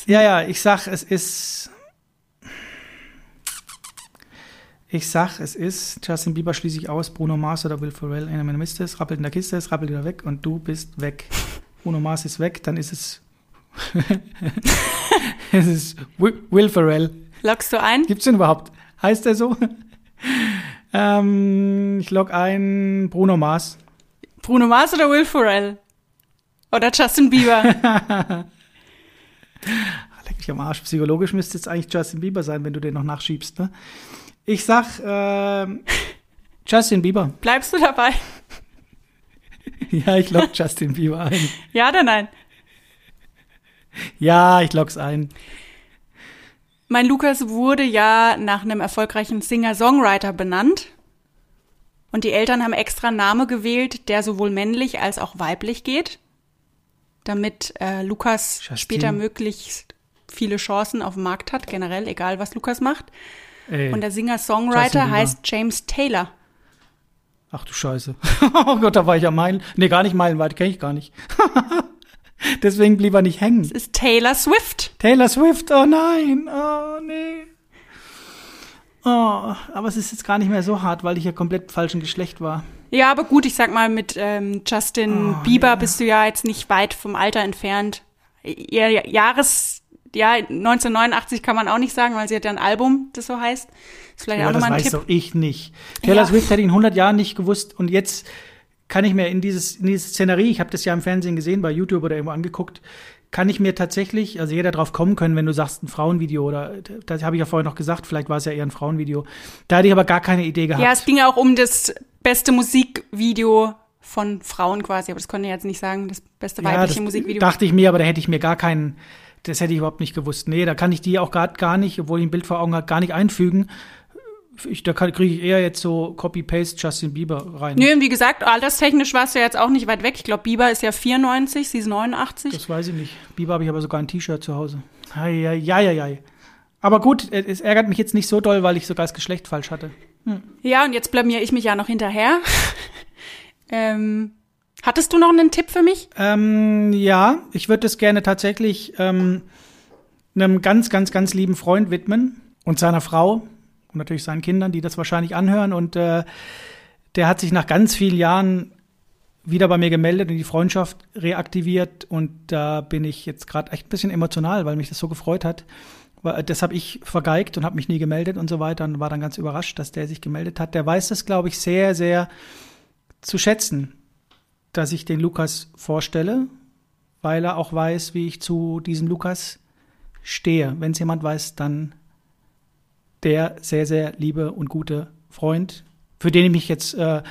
ja, ja, ich sag, es ist. Ich sag, es ist Justin Bieber schließe ich aus, Bruno Mars oder Will Ferrell, einer meiner Mist ist, rappelt in der Kiste, es rappelt wieder weg und du bist weg. Bruno Mars ist weg, dann ist es es ist Will Ferrell. Loggst du ein? Gibt's den überhaupt? Heißt der so? ähm, ich log ein Bruno Mars. Bruno Mars oder Will Ferrell? Oder Justin Bieber? Leck mich am Arsch. Psychologisch müsste es eigentlich Justin Bieber sein, wenn du den noch nachschiebst. Ne? Ich sag äh, Justin Bieber. Bleibst du dabei? ja, ich log Justin Bieber ein. Ja oder nein? Ja, ich log's ein. Mein Lukas wurde ja nach einem erfolgreichen Singer-Songwriter benannt. Und die Eltern haben extra einen Namen gewählt, der sowohl männlich als auch weiblich geht, damit äh, Lukas Justin. später möglichst viele Chancen auf dem Markt hat, generell, egal was Lukas macht. Ey, Und der Singer-Songwriter heißt James Taylor. Ach du Scheiße. oh Gott, da war ich ja meilen. Nee, gar nicht meilenweit, kenne ich gar nicht. Deswegen blieb er nicht hängen. Es ist Taylor Swift. Taylor Swift, oh nein, oh nee. Oh, aber es ist jetzt gar nicht mehr so hart, weil ich ja komplett falschen Geschlecht war. Ja, aber gut, ich sag mal, mit ähm, Justin oh, Bieber nee. bist du ja jetzt nicht weit vom Alter entfernt. Ihr Jahres, ja, 1989 kann man auch nicht sagen, weil sie hat ja ein Album, das so heißt. ist vielleicht ja, auch nochmal ein Tipp. Das weiß doch ich nicht. Taylor ja. Swift hätte in 100 Jahren nicht gewusst und jetzt kann ich mir in dieses, in diese Szenerie, ich habe das ja im Fernsehen gesehen, bei YouTube oder irgendwo angeguckt, kann ich mir tatsächlich, also jeder drauf kommen können, wenn du sagst, ein Frauenvideo oder, das habe ich ja vorher noch gesagt, vielleicht war es ja eher ein Frauenvideo. Da hatte ich aber gar keine Idee gehabt. Ja, es ging ja auch um das beste Musikvideo von Frauen quasi, aber das konnte ich jetzt nicht sagen, das beste weibliche ja, das Musikvideo. Dachte ich mir, aber da hätte ich mir gar keinen, das hätte ich überhaupt nicht gewusst. Nee, da kann ich die auch gar, gar nicht, obwohl ich ein Bild vor Augen habe, gar nicht einfügen ich, da kriege ich eher jetzt so Copy-Paste Justin Bieber rein. Nö, wie gesagt, alterstechnisch warst du ja jetzt auch nicht weit weg. Ich glaube, Bieber ist ja 94, sie ist 89. Das weiß ich nicht. Bieber habe ich aber sogar ein T-Shirt zu Hause. Ja, ja, ja, ja. Aber gut, es ärgert mich jetzt nicht so doll, weil ich sogar das Geschlecht falsch hatte. Hm. Ja, und jetzt blamier ich mich ja noch hinterher. ähm, hattest du noch einen Tipp für mich? Ähm, ja, ich würde es gerne tatsächlich ähm, einem ganz, ganz, ganz lieben Freund widmen und seiner Frau und natürlich seinen Kindern, die das wahrscheinlich anhören. Und äh, der hat sich nach ganz vielen Jahren wieder bei mir gemeldet und die Freundschaft reaktiviert. Und da bin ich jetzt gerade echt ein bisschen emotional, weil mich das so gefreut hat. Das habe ich vergeigt und habe mich nie gemeldet und so weiter und war dann ganz überrascht, dass der sich gemeldet hat. Der weiß das, glaube ich, sehr, sehr zu schätzen, dass ich den Lukas vorstelle, weil er auch weiß, wie ich zu diesem Lukas stehe. Wenn es jemand weiß, dann der sehr, sehr liebe und gute Freund, für den ich mich jetzt äh,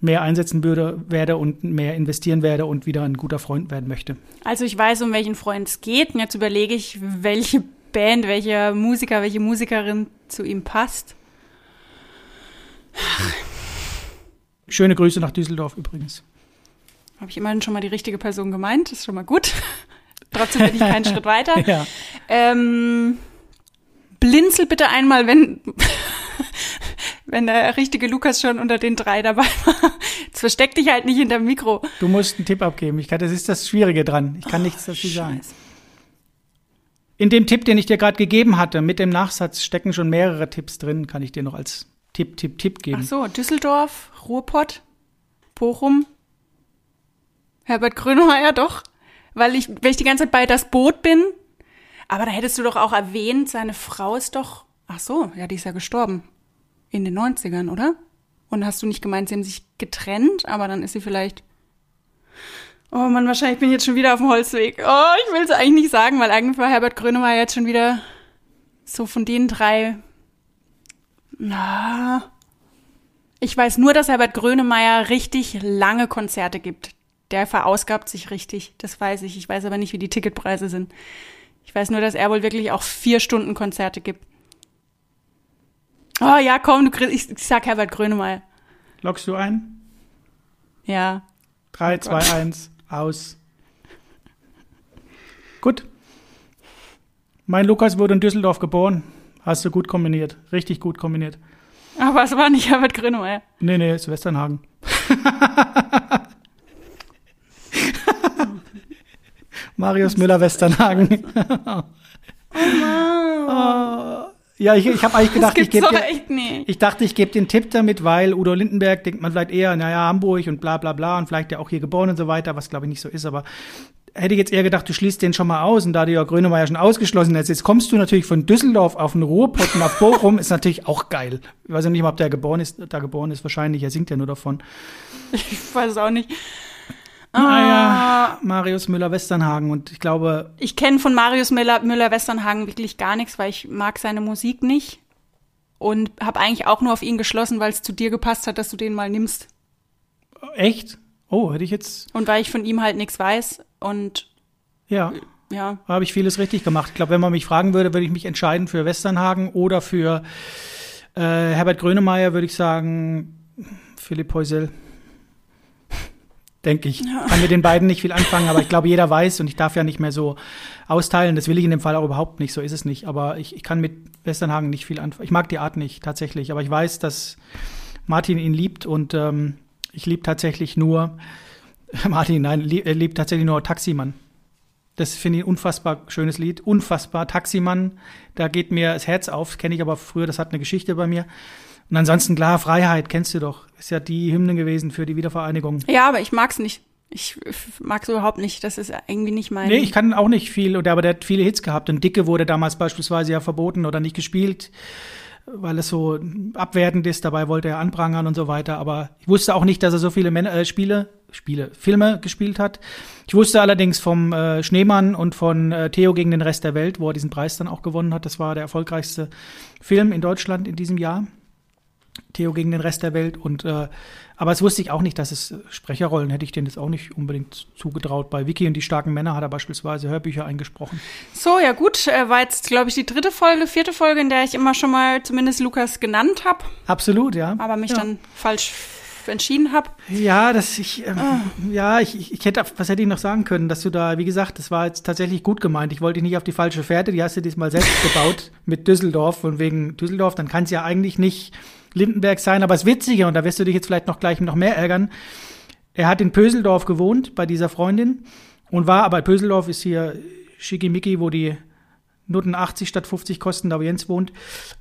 mehr einsetzen würde, werde und mehr investieren werde und wieder ein guter Freund werden möchte. Also ich weiß, um welchen Freund es geht und jetzt überlege ich, welche Band, welcher Musiker, welche Musikerin zu ihm passt. Schöne Grüße nach Düsseldorf übrigens. Habe ich immerhin schon mal die richtige Person gemeint, das ist schon mal gut. Trotzdem bin ich keinen Schritt weiter. Ja. Ähm, blinzel bitte einmal, wenn, wenn der richtige Lukas schon unter den drei dabei war. Jetzt versteck dich halt nicht hinterm Mikro. Du musst einen Tipp abgeben. Ich kann, das ist das Schwierige dran. Ich kann nichts dazu sagen. In dem Tipp, den ich dir gerade gegeben hatte, mit dem Nachsatz stecken schon mehrere Tipps drin, kann ich dir noch als Tipp, Tipp, Tipp geben. Ach so, Düsseldorf, Ruhrpott, Bochum, Herbert Grönemeyer, doch. Weil ich, wenn ich die ganze Zeit bei das Boot bin, aber da hättest du doch auch erwähnt, seine Frau ist doch, ach so, ja, die ist ja gestorben. In den 90ern, oder? Und hast du nicht gemeint, sie haben sich getrennt, aber dann ist sie vielleicht. Oh Mann, wahrscheinlich bin ich jetzt schon wieder auf dem Holzweg. Oh, ich will es eigentlich nicht sagen, weil eigentlich war Herbert Grönemeyer jetzt schon wieder so von den drei. Na. Ich weiß nur, dass Herbert Grönemeyer richtig lange Konzerte gibt. Der verausgabt sich richtig, das weiß ich. Ich weiß aber nicht, wie die Ticketpreise sind. Ich weiß nur, dass er wohl wirklich auch vier Stunden Konzerte gibt. Oh ja, komm, du ich, ich sag Herbert Grönemeyer. Lockst du ein? Ja. 3, Oh 2, Gott. 1, aus. Gut. Mein Lukas wurde in Düsseldorf geboren. Hast du gut kombiniert. Richtig gut kombiniert. Aber es war nicht Herbert Grönemeyer. Nee, nee, ist Westernhagen. Marius Müller-Westernhagen. Oh, ja, ich, ich habe eigentlich gedacht, ich gebe ich dachte, ich gebe den Tipp damit, weil Udo Lindenberg denkt man vielleicht eher, naja, Hamburg und bla bla bla und vielleicht ja auch hier geboren und so weiter, was glaube ich nicht so ist, aber hätte ich jetzt eher gedacht, du schließt den schon mal aus und da du ja Grönemeyer schon ausgeschlossen hast, jetzt kommst du natürlich von Düsseldorf auf den Ruhrpott und auf Bochum, ist natürlich auch geil. Ich weiß ja nicht mal, ob der geboren ist, da geboren ist, wahrscheinlich, er singt ja nur davon. Ich weiß es auch nicht. Naja, Marius Müller-Westernhagen und ich glaube, Ich kenne von Marius Müller, Müller-Westernhagen wirklich gar nichts, weil ich mag seine Musik nicht. Und habe eigentlich auch nur auf ihn geschlossen, weil es zu dir gepasst hat, dass du den mal nimmst. echt? Oh, hätte ich jetzt, Und weil ich von ihm halt nichts weiß. Und ja. ja, habe ich vieles richtig gemacht. Ich glaube, wenn man mich fragen würde, würde ich mich entscheiden für Westernhagen oder für äh, Herbert Grönemeyer, würde ich sagen Philipp Heusel. Denke ich. Kann mit den beiden nicht viel anfangen, aber ich glaube, jeder weiß und ich darf ja nicht mehr so austeilen. Das will ich in dem Fall auch überhaupt nicht, so ist es nicht. Aber ich, ich kann mit Westernhagen nicht viel anfangen. Ich mag die Art nicht, tatsächlich. Aber ich weiß, dass Martin ihn liebt und ähm, ich liebe tatsächlich nur, Martin, nein, lieb, er liebt tatsächlich nur Taximann. Das finde ich ein unfassbar schönes Lied. Unfassbar. Taximann, da geht mir das Herz auf. Kenne ich aber früher, das hat eine Geschichte bei mir. Und ansonsten, klar, Freiheit, kennst du doch. Ist ja die Hymne gewesen für die Wiedervereinigung. ja, aber ich mag's nicht. Ich mag's überhaupt nicht. Das ist irgendwie nicht mein. Nee, ich kann auch nicht viel, oder aber der hat viele Hits gehabt. Und Dicke wurde damals beispielsweise ja verboten oder nicht gespielt, weil es so abwertend ist. Dabei wollte er anprangern und so weiter. Aber ich wusste auch nicht, dass er so viele Männer, äh, Spiele, Spiele, Filme gespielt hat. Ich wusste allerdings vom äh, Schneemann und von äh, Theo gegen den Rest der Welt, wo er diesen Preis dann auch gewonnen hat. Das war der erfolgreichste Film in Deutschland in diesem Jahr. Theo gegen den Rest der Welt. Und äh, aber es wusste ich auch nicht, dass es Sprecherrollen hätte ich denen jetzt auch nicht unbedingt zugetraut. Bei Vicky und die starken Männer hat er beispielsweise Hörbücher eingesprochen. So, ja gut. Äh, war jetzt, glaube ich, die dritte Folge, vierte Folge, in der ich immer schon mal zumindest Lukas genannt habe, Absolut, ja. aber mich ja. dann falsch entschieden habe. Ja, das ich ähm, ja, ich, ich hätte was hätte ich noch sagen können, dass du da, wie gesagt, das war jetzt tatsächlich gut gemeint. Ich wollte dich nicht auf die falsche Fährte, die hast du diesmal selbst gebaut mit Düsseldorf und wegen Düsseldorf, dann kann es ja eigentlich nicht Lindenberg sein, aber das Witzige und da wirst du dich jetzt vielleicht noch gleich noch mehr ärgern. Er hat in Pöseldorf gewohnt bei dieser Freundin und war aber Pöseldorf ist hier Schickimicki, wo die Noten 80 statt 50 kosten, da wo Jens wohnt.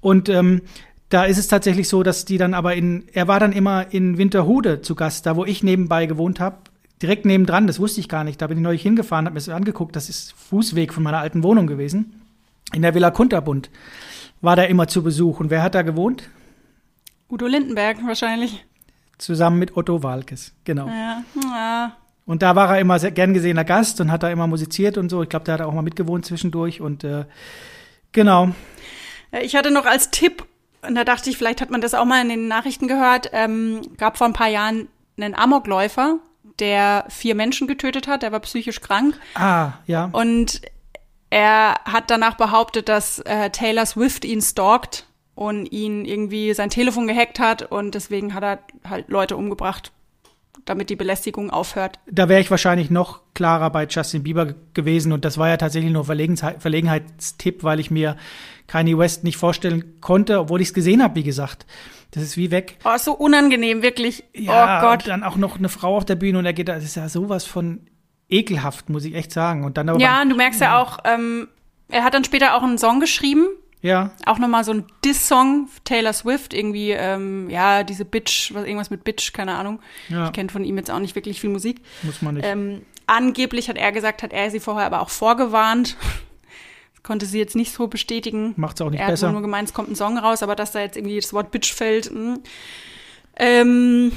Und ähm, da ist es tatsächlich so, dass die dann aber in, er war dann immer in Winterhude zu Gast, da wo ich nebenbei gewohnt habe, direkt nebendran, das wusste ich gar nicht. Da bin ich neulich hingefahren, habe mir das angeguckt, das ist Fußweg von meiner alten Wohnung gewesen. In der Villa Kunterbund war da immer zu Besuch. Und wer hat da gewohnt? Udo Lindenberg wahrscheinlich. Zusammen mit Otto Walkes, genau. Ja. ja. Und da war er immer sehr gern gesehener Gast und hat da immer musiziert und so. Ich glaube, der hat auch mal mitgewohnt zwischendurch und äh, genau. Ich hatte noch als Tipp, und da dachte ich, vielleicht hat man das auch mal in den Nachrichten gehört, ähm, gab vor ein paar Jahren einen Amokläufer, der vier Menschen getötet hat, der war psychisch krank. Ah, ja. Und er hat danach behauptet, dass äh, Taylor Swift ihn stalkt und ihn irgendwie sein Telefon gehackt hat und deswegen hat er halt Leute umgebracht, damit die Belästigung aufhört. Da wäre ich wahrscheinlich noch klarer bei Justin Bieber gewesen und das war ja tatsächlich nur Verlegenheit, Verlegenheitstipp, weil ich mir Kanye West nicht vorstellen konnte, obwohl ich es gesehen habe, wie gesagt. Das ist wie weg. Oh, so unangenehm, wirklich. Ja, oh Gott. Und dann auch noch eine Frau auf der Bühne und er geht, das ist ja sowas von ekelhaft, muss ich echt sagen. Und dann aber ja, und du merkst ja auch, ähm, er hat dann später auch einen Song geschrieben. Ja. Auch nochmal so ein Diss-Song, Taylor Swift, irgendwie, ähm, ja, diese Bitch, was, irgendwas mit Bitch, keine Ahnung. Ja. Ich kenne von ihm jetzt auch nicht wirklich viel Musik. Muss man nicht. Ähm, angeblich hat er gesagt, hat er sie vorher aber auch vorgewarnt. Konnte sie jetzt nicht so bestätigen. Macht's auch nicht er besser. hat wohl nur gemeint, es kommt ein Song raus, aber dass da jetzt irgendwie das Wort Bitch fällt. Mh. Ähm,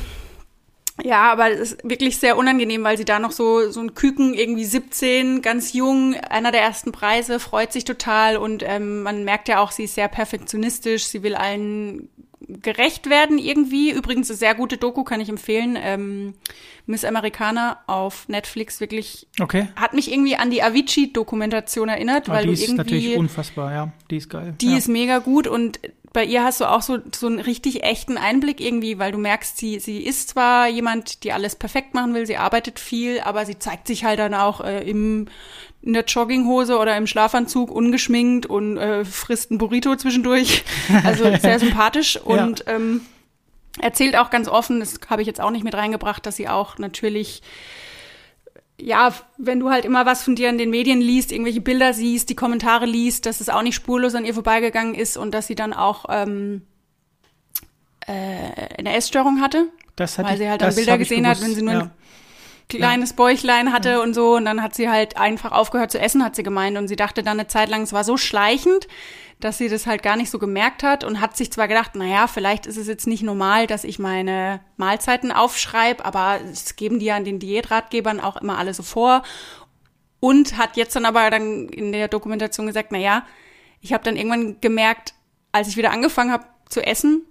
ja, aber es ist wirklich sehr unangenehm, weil sie da noch so, so ein Küken, irgendwie 17, ganz jung, einer der ersten Preise, freut sich total und ähm, man merkt ja auch, sie ist sehr perfektionistisch, sie will allen gerecht werden irgendwie. Übrigens eine sehr gute Doku, kann ich empfehlen. Ähm, Miss Americana auf Netflix wirklich okay. hat mich irgendwie an die Avicii-Dokumentation erinnert, Ah, weil die ist natürlich irgendwie unfassbar, ja. Die ist geil. die ja. ist mega gut und bei ihr hast du auch so, so einen richtig echten Einblick irgendwie, weil du merkst, sie, sie ist zwar jemand, die alles perfekt machen will, sie arbeitet viel, aber sie zeigt sich halt dann auch äh, im, in der Jogginghose oder im Schlafanzug ungeschminkt und äh, frisst ein Burrito zwischendurch. Also sehr sympathisch und ähm, erzählt auch ganz offen, das habe ich jetzt auch nicht mit reingebracht, dass sie auch natürlich ja, wenn du halt immer was von dir in den Medien liest, irgendwelche Bilder siehst, die Kommentare liest, dass es auch nicht spurlos an ihr vorbeigegangen ist und dass sie dann auch ähm, äh, eine Essstörung hatte, das hatte weil ich, sie halt dann Bilder gesehen hat, gewusst, wenn sie nur ja. Ein kleines Bäuchlein hatte und so. Und dann hat sie halt einfach aufgehört zu essen, hat sie gemeint. Und sie dachte dann eine Zeit lang, es war so schleichend, dass sie das halt gar nicht so gemerkt hat und hat sich zwar gedacht, na ja, vielleicht ist es jetzt nicht normal, dass ich meine Mahlzeiten aufschreibe, aber es geben die ja an den Diätratgebern auch immer alle so vor. Und hat jetzt dann aber dann in der Dokumentation gesagt, na ja, ich habe dann irgendwann gemerkt, als ich wieder angefangen habe zu essen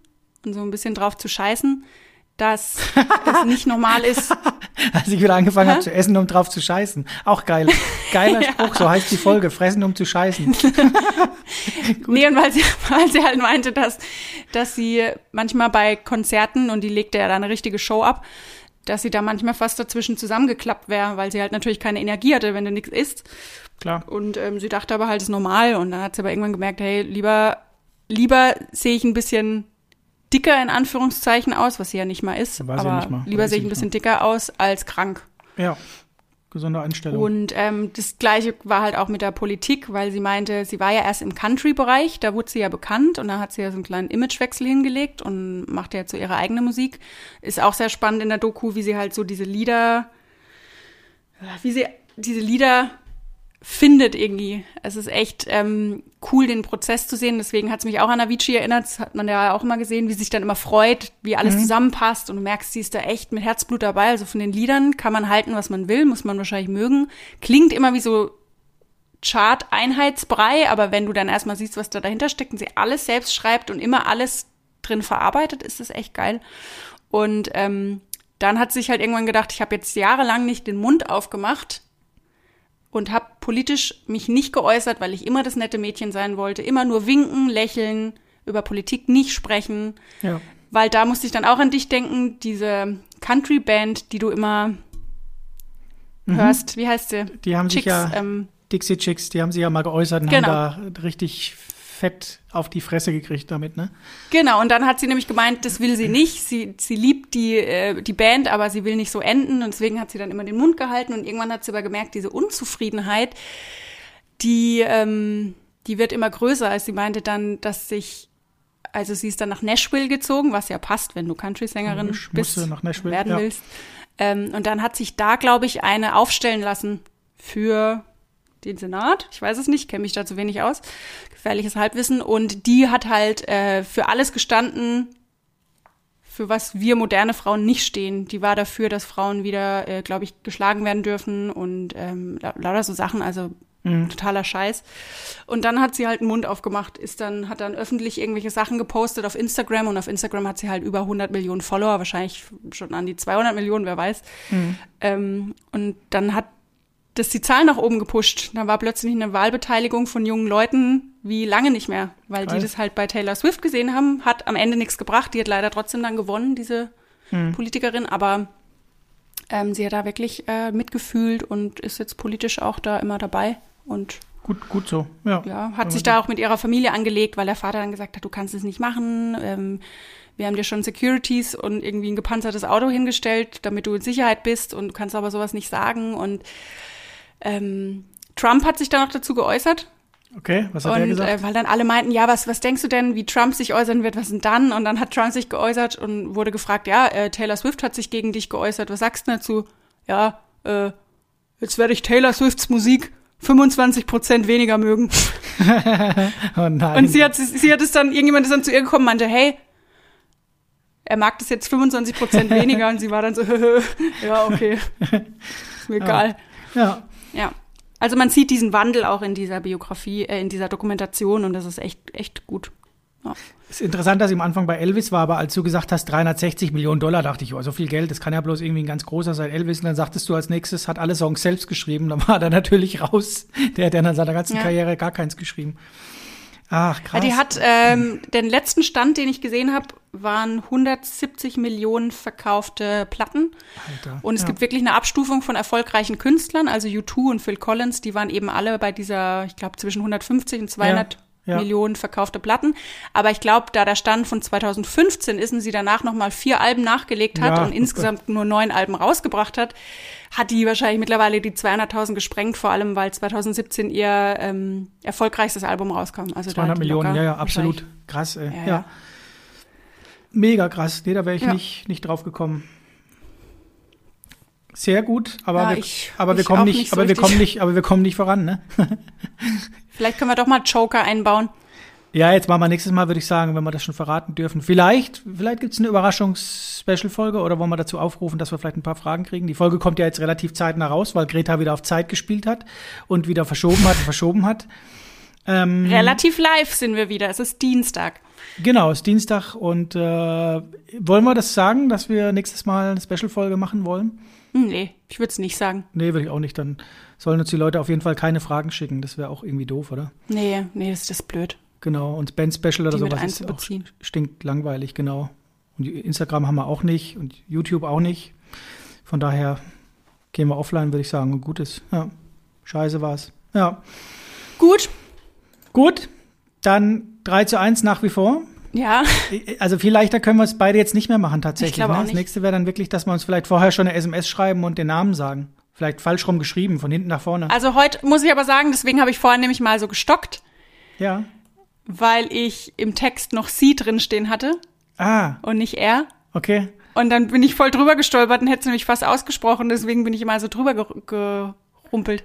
und so ein bisschen drauf zu scheißen, dass das nicht normal ist. Als ich wieder angefangen habe zu essen, um drauf zu scheißen. Auch geil. Geiler Spruch, so heißt die Folge. Fressen, um zu scheißen. Nee, und weil sie, weil sie halt meinte, dass, dass sie manchmal bei Konzerten, und die legte ja da eine richtige Show ab, dass sie da manchmal fast dazwischen zusammengeklappt wäre, weil sie halt natürlich keine Energie hatte, wenn du nichts isst. Klar. Und ähm, sie dachte aber halt, ist normal. Und dann hat sie aber irgendwann gemerkt, hey, lieber, lieber sehe ich ein bisschen dicker in Anführungszeichen aus, was sie ja nicht mal ist. Sie aber nicht mal, lieber sehe ich ein bisschen dicker aus als krank. Ja. Gesunde Einstellung. Und ähm, das Gleiche war halt auch mit der Politik, weil sie meinte, sie war ja erst im Country-Bereich, da wurde sie ja bekannt und da hat sie ja so einen kleinen Imagewechsel hingelegt und macht ja zu ihrer eigenen Musik. Ist auch sehr spannend in der Doku, wie sie halt so diese Lieder, wie sie diese Lieder findet irgendwie. Es ist echt ähm, cool, den Prozess zu sehen. Deswegen hat es mich auch an Avicii erinnert. Das hat man ja auch immer gesehen, wie sich dann immer freut, wie alles zusammenpasst. Und du merkst, sie ist da echt mit Herzblut dabei. Also von den Liedern kann man halten, was man will, muss man wahrscheinlich mögen. Klingt immer wie so Chart-Einheitsbrei, aber wenn du dann erstmal siehst, was da dahinter steckt und sie alles selbst schreibt und immer alles drin verarbeitet, ist das echt geil. Und ähm, dann hat sich halt irgendwann gedacht, ich habe jetzt jahrelang nicht den Mund aufgemacht und habe politisch mich nicht geäußert, weil ich immer das nette Mädchen sein wollte, immer nur winken, lächeln, über Politik nicht sprechen, ja. weil da musste ich dann auch an dich denken, diese Country Band, die du immer hörst, wie heißt sie? Mhm. Die haben sich Chicks, ja, ähm, Dixie Chicks, die haben sich ja mal geäußert und Genau. haben da richtig fett auf die Fresse gekriegt damit, ne? Genau, und dann hat sie nämlich gemeint, das will sie nicht. Sie, sie liebt die, äh, die Band, aber sie will nicht so enden. Und deswegen hat sie dann immer den Mund gehalten. Und irgendwann hat sie aber gemerkt, diese Unzufriedenheit, die, ähm, die wird immer größer. Als sie meinte dann, dass sich, also sie ist dann nach Nashville gezogen, was ja passt, wenn du Country-Sängerin Logisch, bist, nach Nashville, werden ja. willst. Ähm, und dann hat sich da, glaube ich, eine aufstellen lassen für den Senat. Ich weiß es nicht, kenne mich da zu wenig aus. Gefährliches Halbwissen. Und die hat halt äh, für alles gestanden, für was wir moderne Frauen nicht stehen. Die war dafür, dass Frauen wieder, äh, glaube ich, geschlagen werden dürfen und ähm, lau- lauter so Sachen, also totaler Scheiß. Und dann hat sie halt den Mund aufgemacht, ist dann, hat dann öffentlich irgendwelche Sachen gepostet auf Instagram und auf Instagram hat sie halt über 100 Millionen Follower, wahrscheinlich schon an die 200 Millionen, wer weiß. Ähm, und dann hat das die Zahlen nach oben gepusht. Da war plötzlich eine Wahlbeteiligung von jungen Leuten wie lange nicht mehr, weil Geil. die das halt bei Taylor Swift gesehen haben, hat am Ende nichts gebracht. Die hat leider trotzdem dann gewonnen, diese Politikerin, aber ähm, sie hat da wirklich äh, mitgefühlt und ist jetzt politisch auch da immer dabei und Gut, gut so. Ja. ja, hat sich da auch mit ihrer Familie angelegt, weil der Vater dann gesagt hat, du kannst es nicht machen. Ähm, wir haben dir schon Securities und irgendwie ein gepanzertes Auto hingestellt, damit du in Sicherheit bist und du kannst aber sowas nicht sagen. Und ähm, Trump hat sich dann noch dazu geäußert. Okay, was hat er Und gesagt? äh, weil dann alle meinten, ja, was, was denkst du denn, wie Trump sich äußern wird, was denn dann? Und dann hat Trump sich geäußert und wurde gefragt, ja, äh, Taylor Swift hat sich gegen dich geäußert, was sagst du dazu? Ja, äh, jetzt werde ich Taylor Swifts Musik 25 Prozent weniger mögen. oh nein. Und sie hat, sie hat es dann, irgendjemand ist dann zu ihr gekommen und meinte, hey, er mag das jetzt 25 Prozent weniger. Und sie war dann so, ja, okay, ist mir egal. ja. Ja. Also man sieht diesen Wandel auch in dieser Biografie, äh, in dieser Dokumentation und das ist echt, echt gut. Ja. Ist interessant, dass ich am Anfang bei Elvis war, aber als du gesagt hast 360 Millionen Dollar, dachte ich, oh, so viel Geld, das kann ja bloß irgendwie ein ganz großer sein. Elvis, und dann sagtest du als nächstes, hat alle Songs selbst geschrieben, dann war er natürlich raus. Der hat ja in seiner ganzen Ja. Karriere gar keins geschrieben. Ach, krass. die hat, ähm, den letzten Stand, den ich gesehen habe, waren 170 Millionen verkaufte Platten. Alter. Und es ja. gibt wirklich eine Abstufung von erfolgreichen Künstlern, also U2 und Phil Collins, die waren eben alle bei dieser, ich glaube, zwischen 150 und 200 Ja. Millionen verkaufte Platten. Aber ich glaube, da der Stand von 2015 ist und sie danach nochmal vier Alben nachgelegt hat Ja, und insgesamt nur neun Alben rausgebracht hat, hat die wahrscheinlich mittlerweile die 200.000 gesprengt, vor allem weil 2017 ihr ähm, erfolgreichstes Album rauskam. Also da 200 hat die Millionen, ja, ja, absolut. Krass, ey. Ja, Ja. Mega krass. Nee, da wäre ich nicht, nicht drauf gekommen. Sehr gut, aber, wir, aber wir kommen nicht, aber wir kommen nicht, aber wir kommen nicht voran, ne? Vielleicht können wir doch mal Joker einbauen. Ja, jetzt machen wir nächstes Mal, würde ich sagen, wenn wir das schon verraten dürfen. Vielleicht, vielleicht gibt's eine Überraschungs-Special-Folge oder wollen wir dazu aufrufen, dass wir vielleicht ein paar Fragen kriegen. Die Folge kommt ja jetzt relativ zeitnah raus, weil Greta wieder auf Zeit gespielt hat und wieder verschoben hat und verschoben hat. Ähm, Relativ live sind wir wieder. Es ist Dienstag. Genau, es ist Dienstag und äh, wollen wir das sagen, dass wir nächstes Mal eine Special-Folge machen wollen? Hm, nee, ich würde es nicht sagen. Nee, würde ich auch nicht. Dann sollen uns die Leute auf jeden Fall keine Fragen schicken. Das wäre auch irgendwie doof, oder? Nee, nee, das ist das blöd. Genau, und Band Special oder Die sowas ist auch stinkt langweilig, genau. Und Instagram haben wir auch nicht und YouTube auch nicht. Von daher gehen wir offline, würde ich sagen. Und gut ist. Ja. Scheiße war's. Ja. Gut, Gut, dann 3 zu 1 nach wie vor. Ja. Also viel leichter können wir es beide jetzt nicht mehr machen tatsächlich. Ich glaube ne? auch Das nicht. nächste wäre dann wirklich, dass wir uns vielleicht vorher schon eine SMS schreiben und den Namen sagen. Vielleicht falsch rum geschrieben, von hinten nach vorne. Also heute muss ich aber sagen, deswegen habe ich vorhin nämlich mal so gestockt, Ja. weil ich im Text noch sie drinstehen hatte Ah, und nicht er. okay. Und dann bin ich voll drüber gestolpert und hätte es nämlich fast ausgesprochen, deswegen bin ich immer so drüber ger- gerumpelt.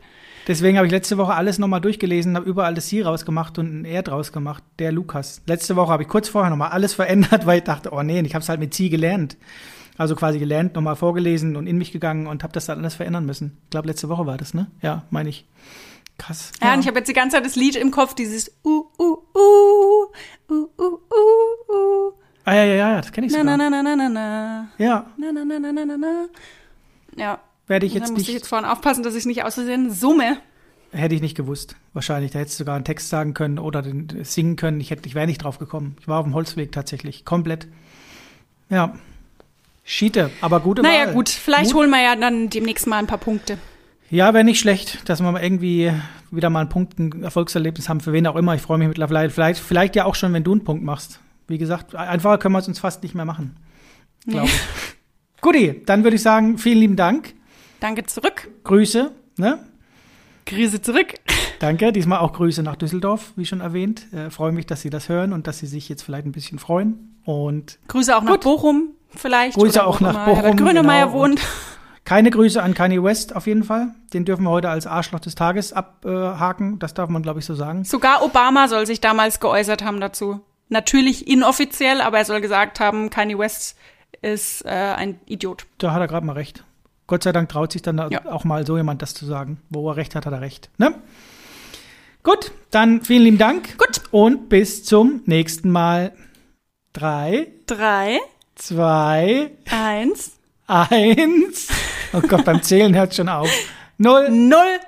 Deswegen habe ich letzte Woche alles nochmal durchgelesen, habe überall das Sie rausgemacht und ein Er draus gemacht, der Lukas. Letzte Woche habe ich kurz vorher nochmal alles verändert, weil ich dachte, oh nee, ich habe es halt mit Sie gelernt. Also quasi gelernt, nochmal vorgelesen und in mich gegangen und habe das dann alles verändern müssen. Ich glaube, letzte Woche war das, ne? Ja, meine ich. Krass. Ja, und ich habe jetzt die ganze Zeit das Lied im Kopf, dieses uh, uh, uh, uh, uh, uh, uh. ah, ja, ja, ja, das kenne ich Na, sogar. na, na, na, na, na. Ja, Na, na, na, na, na, na, na. Ja. Werde ich jetzt dann muss ich nicht, jetzt vorhin aufpassen, dass ich nicht aus Versehen summe. hätte ich nicht gewusst. Wahrscheinlich, da hättest du sogar einen Text sagen können oder den, singen können. Ich hätte, ich wäre nicht drauf gekommen. Ich war auf dem Holzweg tatsächlich, komplett. Ja. Schiete, aber gute Naja, Wahl. gut, vielleicht Gut. holen wir ja dann demnächst mal ein paar Punkte. Ja, wäre nicht schlecht, dass wir mal irgendwie wieder mal einen Punkt, ein Erfolgserlebnis haben, für wen auch immer. Ich freue mich mittlerweile. Vielleicht, vielleicht ja auch schon, wenn du einen Punkt machst. Wie gesagt, einfacher können wir es uns fast nicht mehr machen. Glaube ich. Guti, dann würde ich sagen, vielen lieben Dank. Danke zurück. Grüße, ne? Krise zurück. Danke. Diesmal auch Grüße nach Düsseldorf, wie schon erwähnt. Äh, freue mich, dass Sie das hören und dass Sie sich jetzt vielleicht ein bisschen freuen. Und Grüße auch nach Gut. Bochum vielleicht. Grüße auch nach Bochum, Herbert Grönemeyer genau. wohnt. keine Grüße an Kanye West auf jeden Fall. Den dürfen wir heute als Arschloch des Tages abhaken. Das darf man, glaube ich, so sagen. Sogar Obama soll sich damals geäußert haben dazu. Natürlich inoffiziell, aber er soll gesagt haben, Kanye West ist äh, ein Idiot. Da hat er gerade mal recht. Gott sei Dank traut sich dann Ja. auch mal so jemand das zu sagen. Wo er recht hat, hat er recht. Ne? Gut, dann vielen lieben Dank. Gut. Und bis zum nächsten Mal. Drei, Drei, zwei, eins, eins. Oh Gott, beim Zählen hört schon auf. Null. null.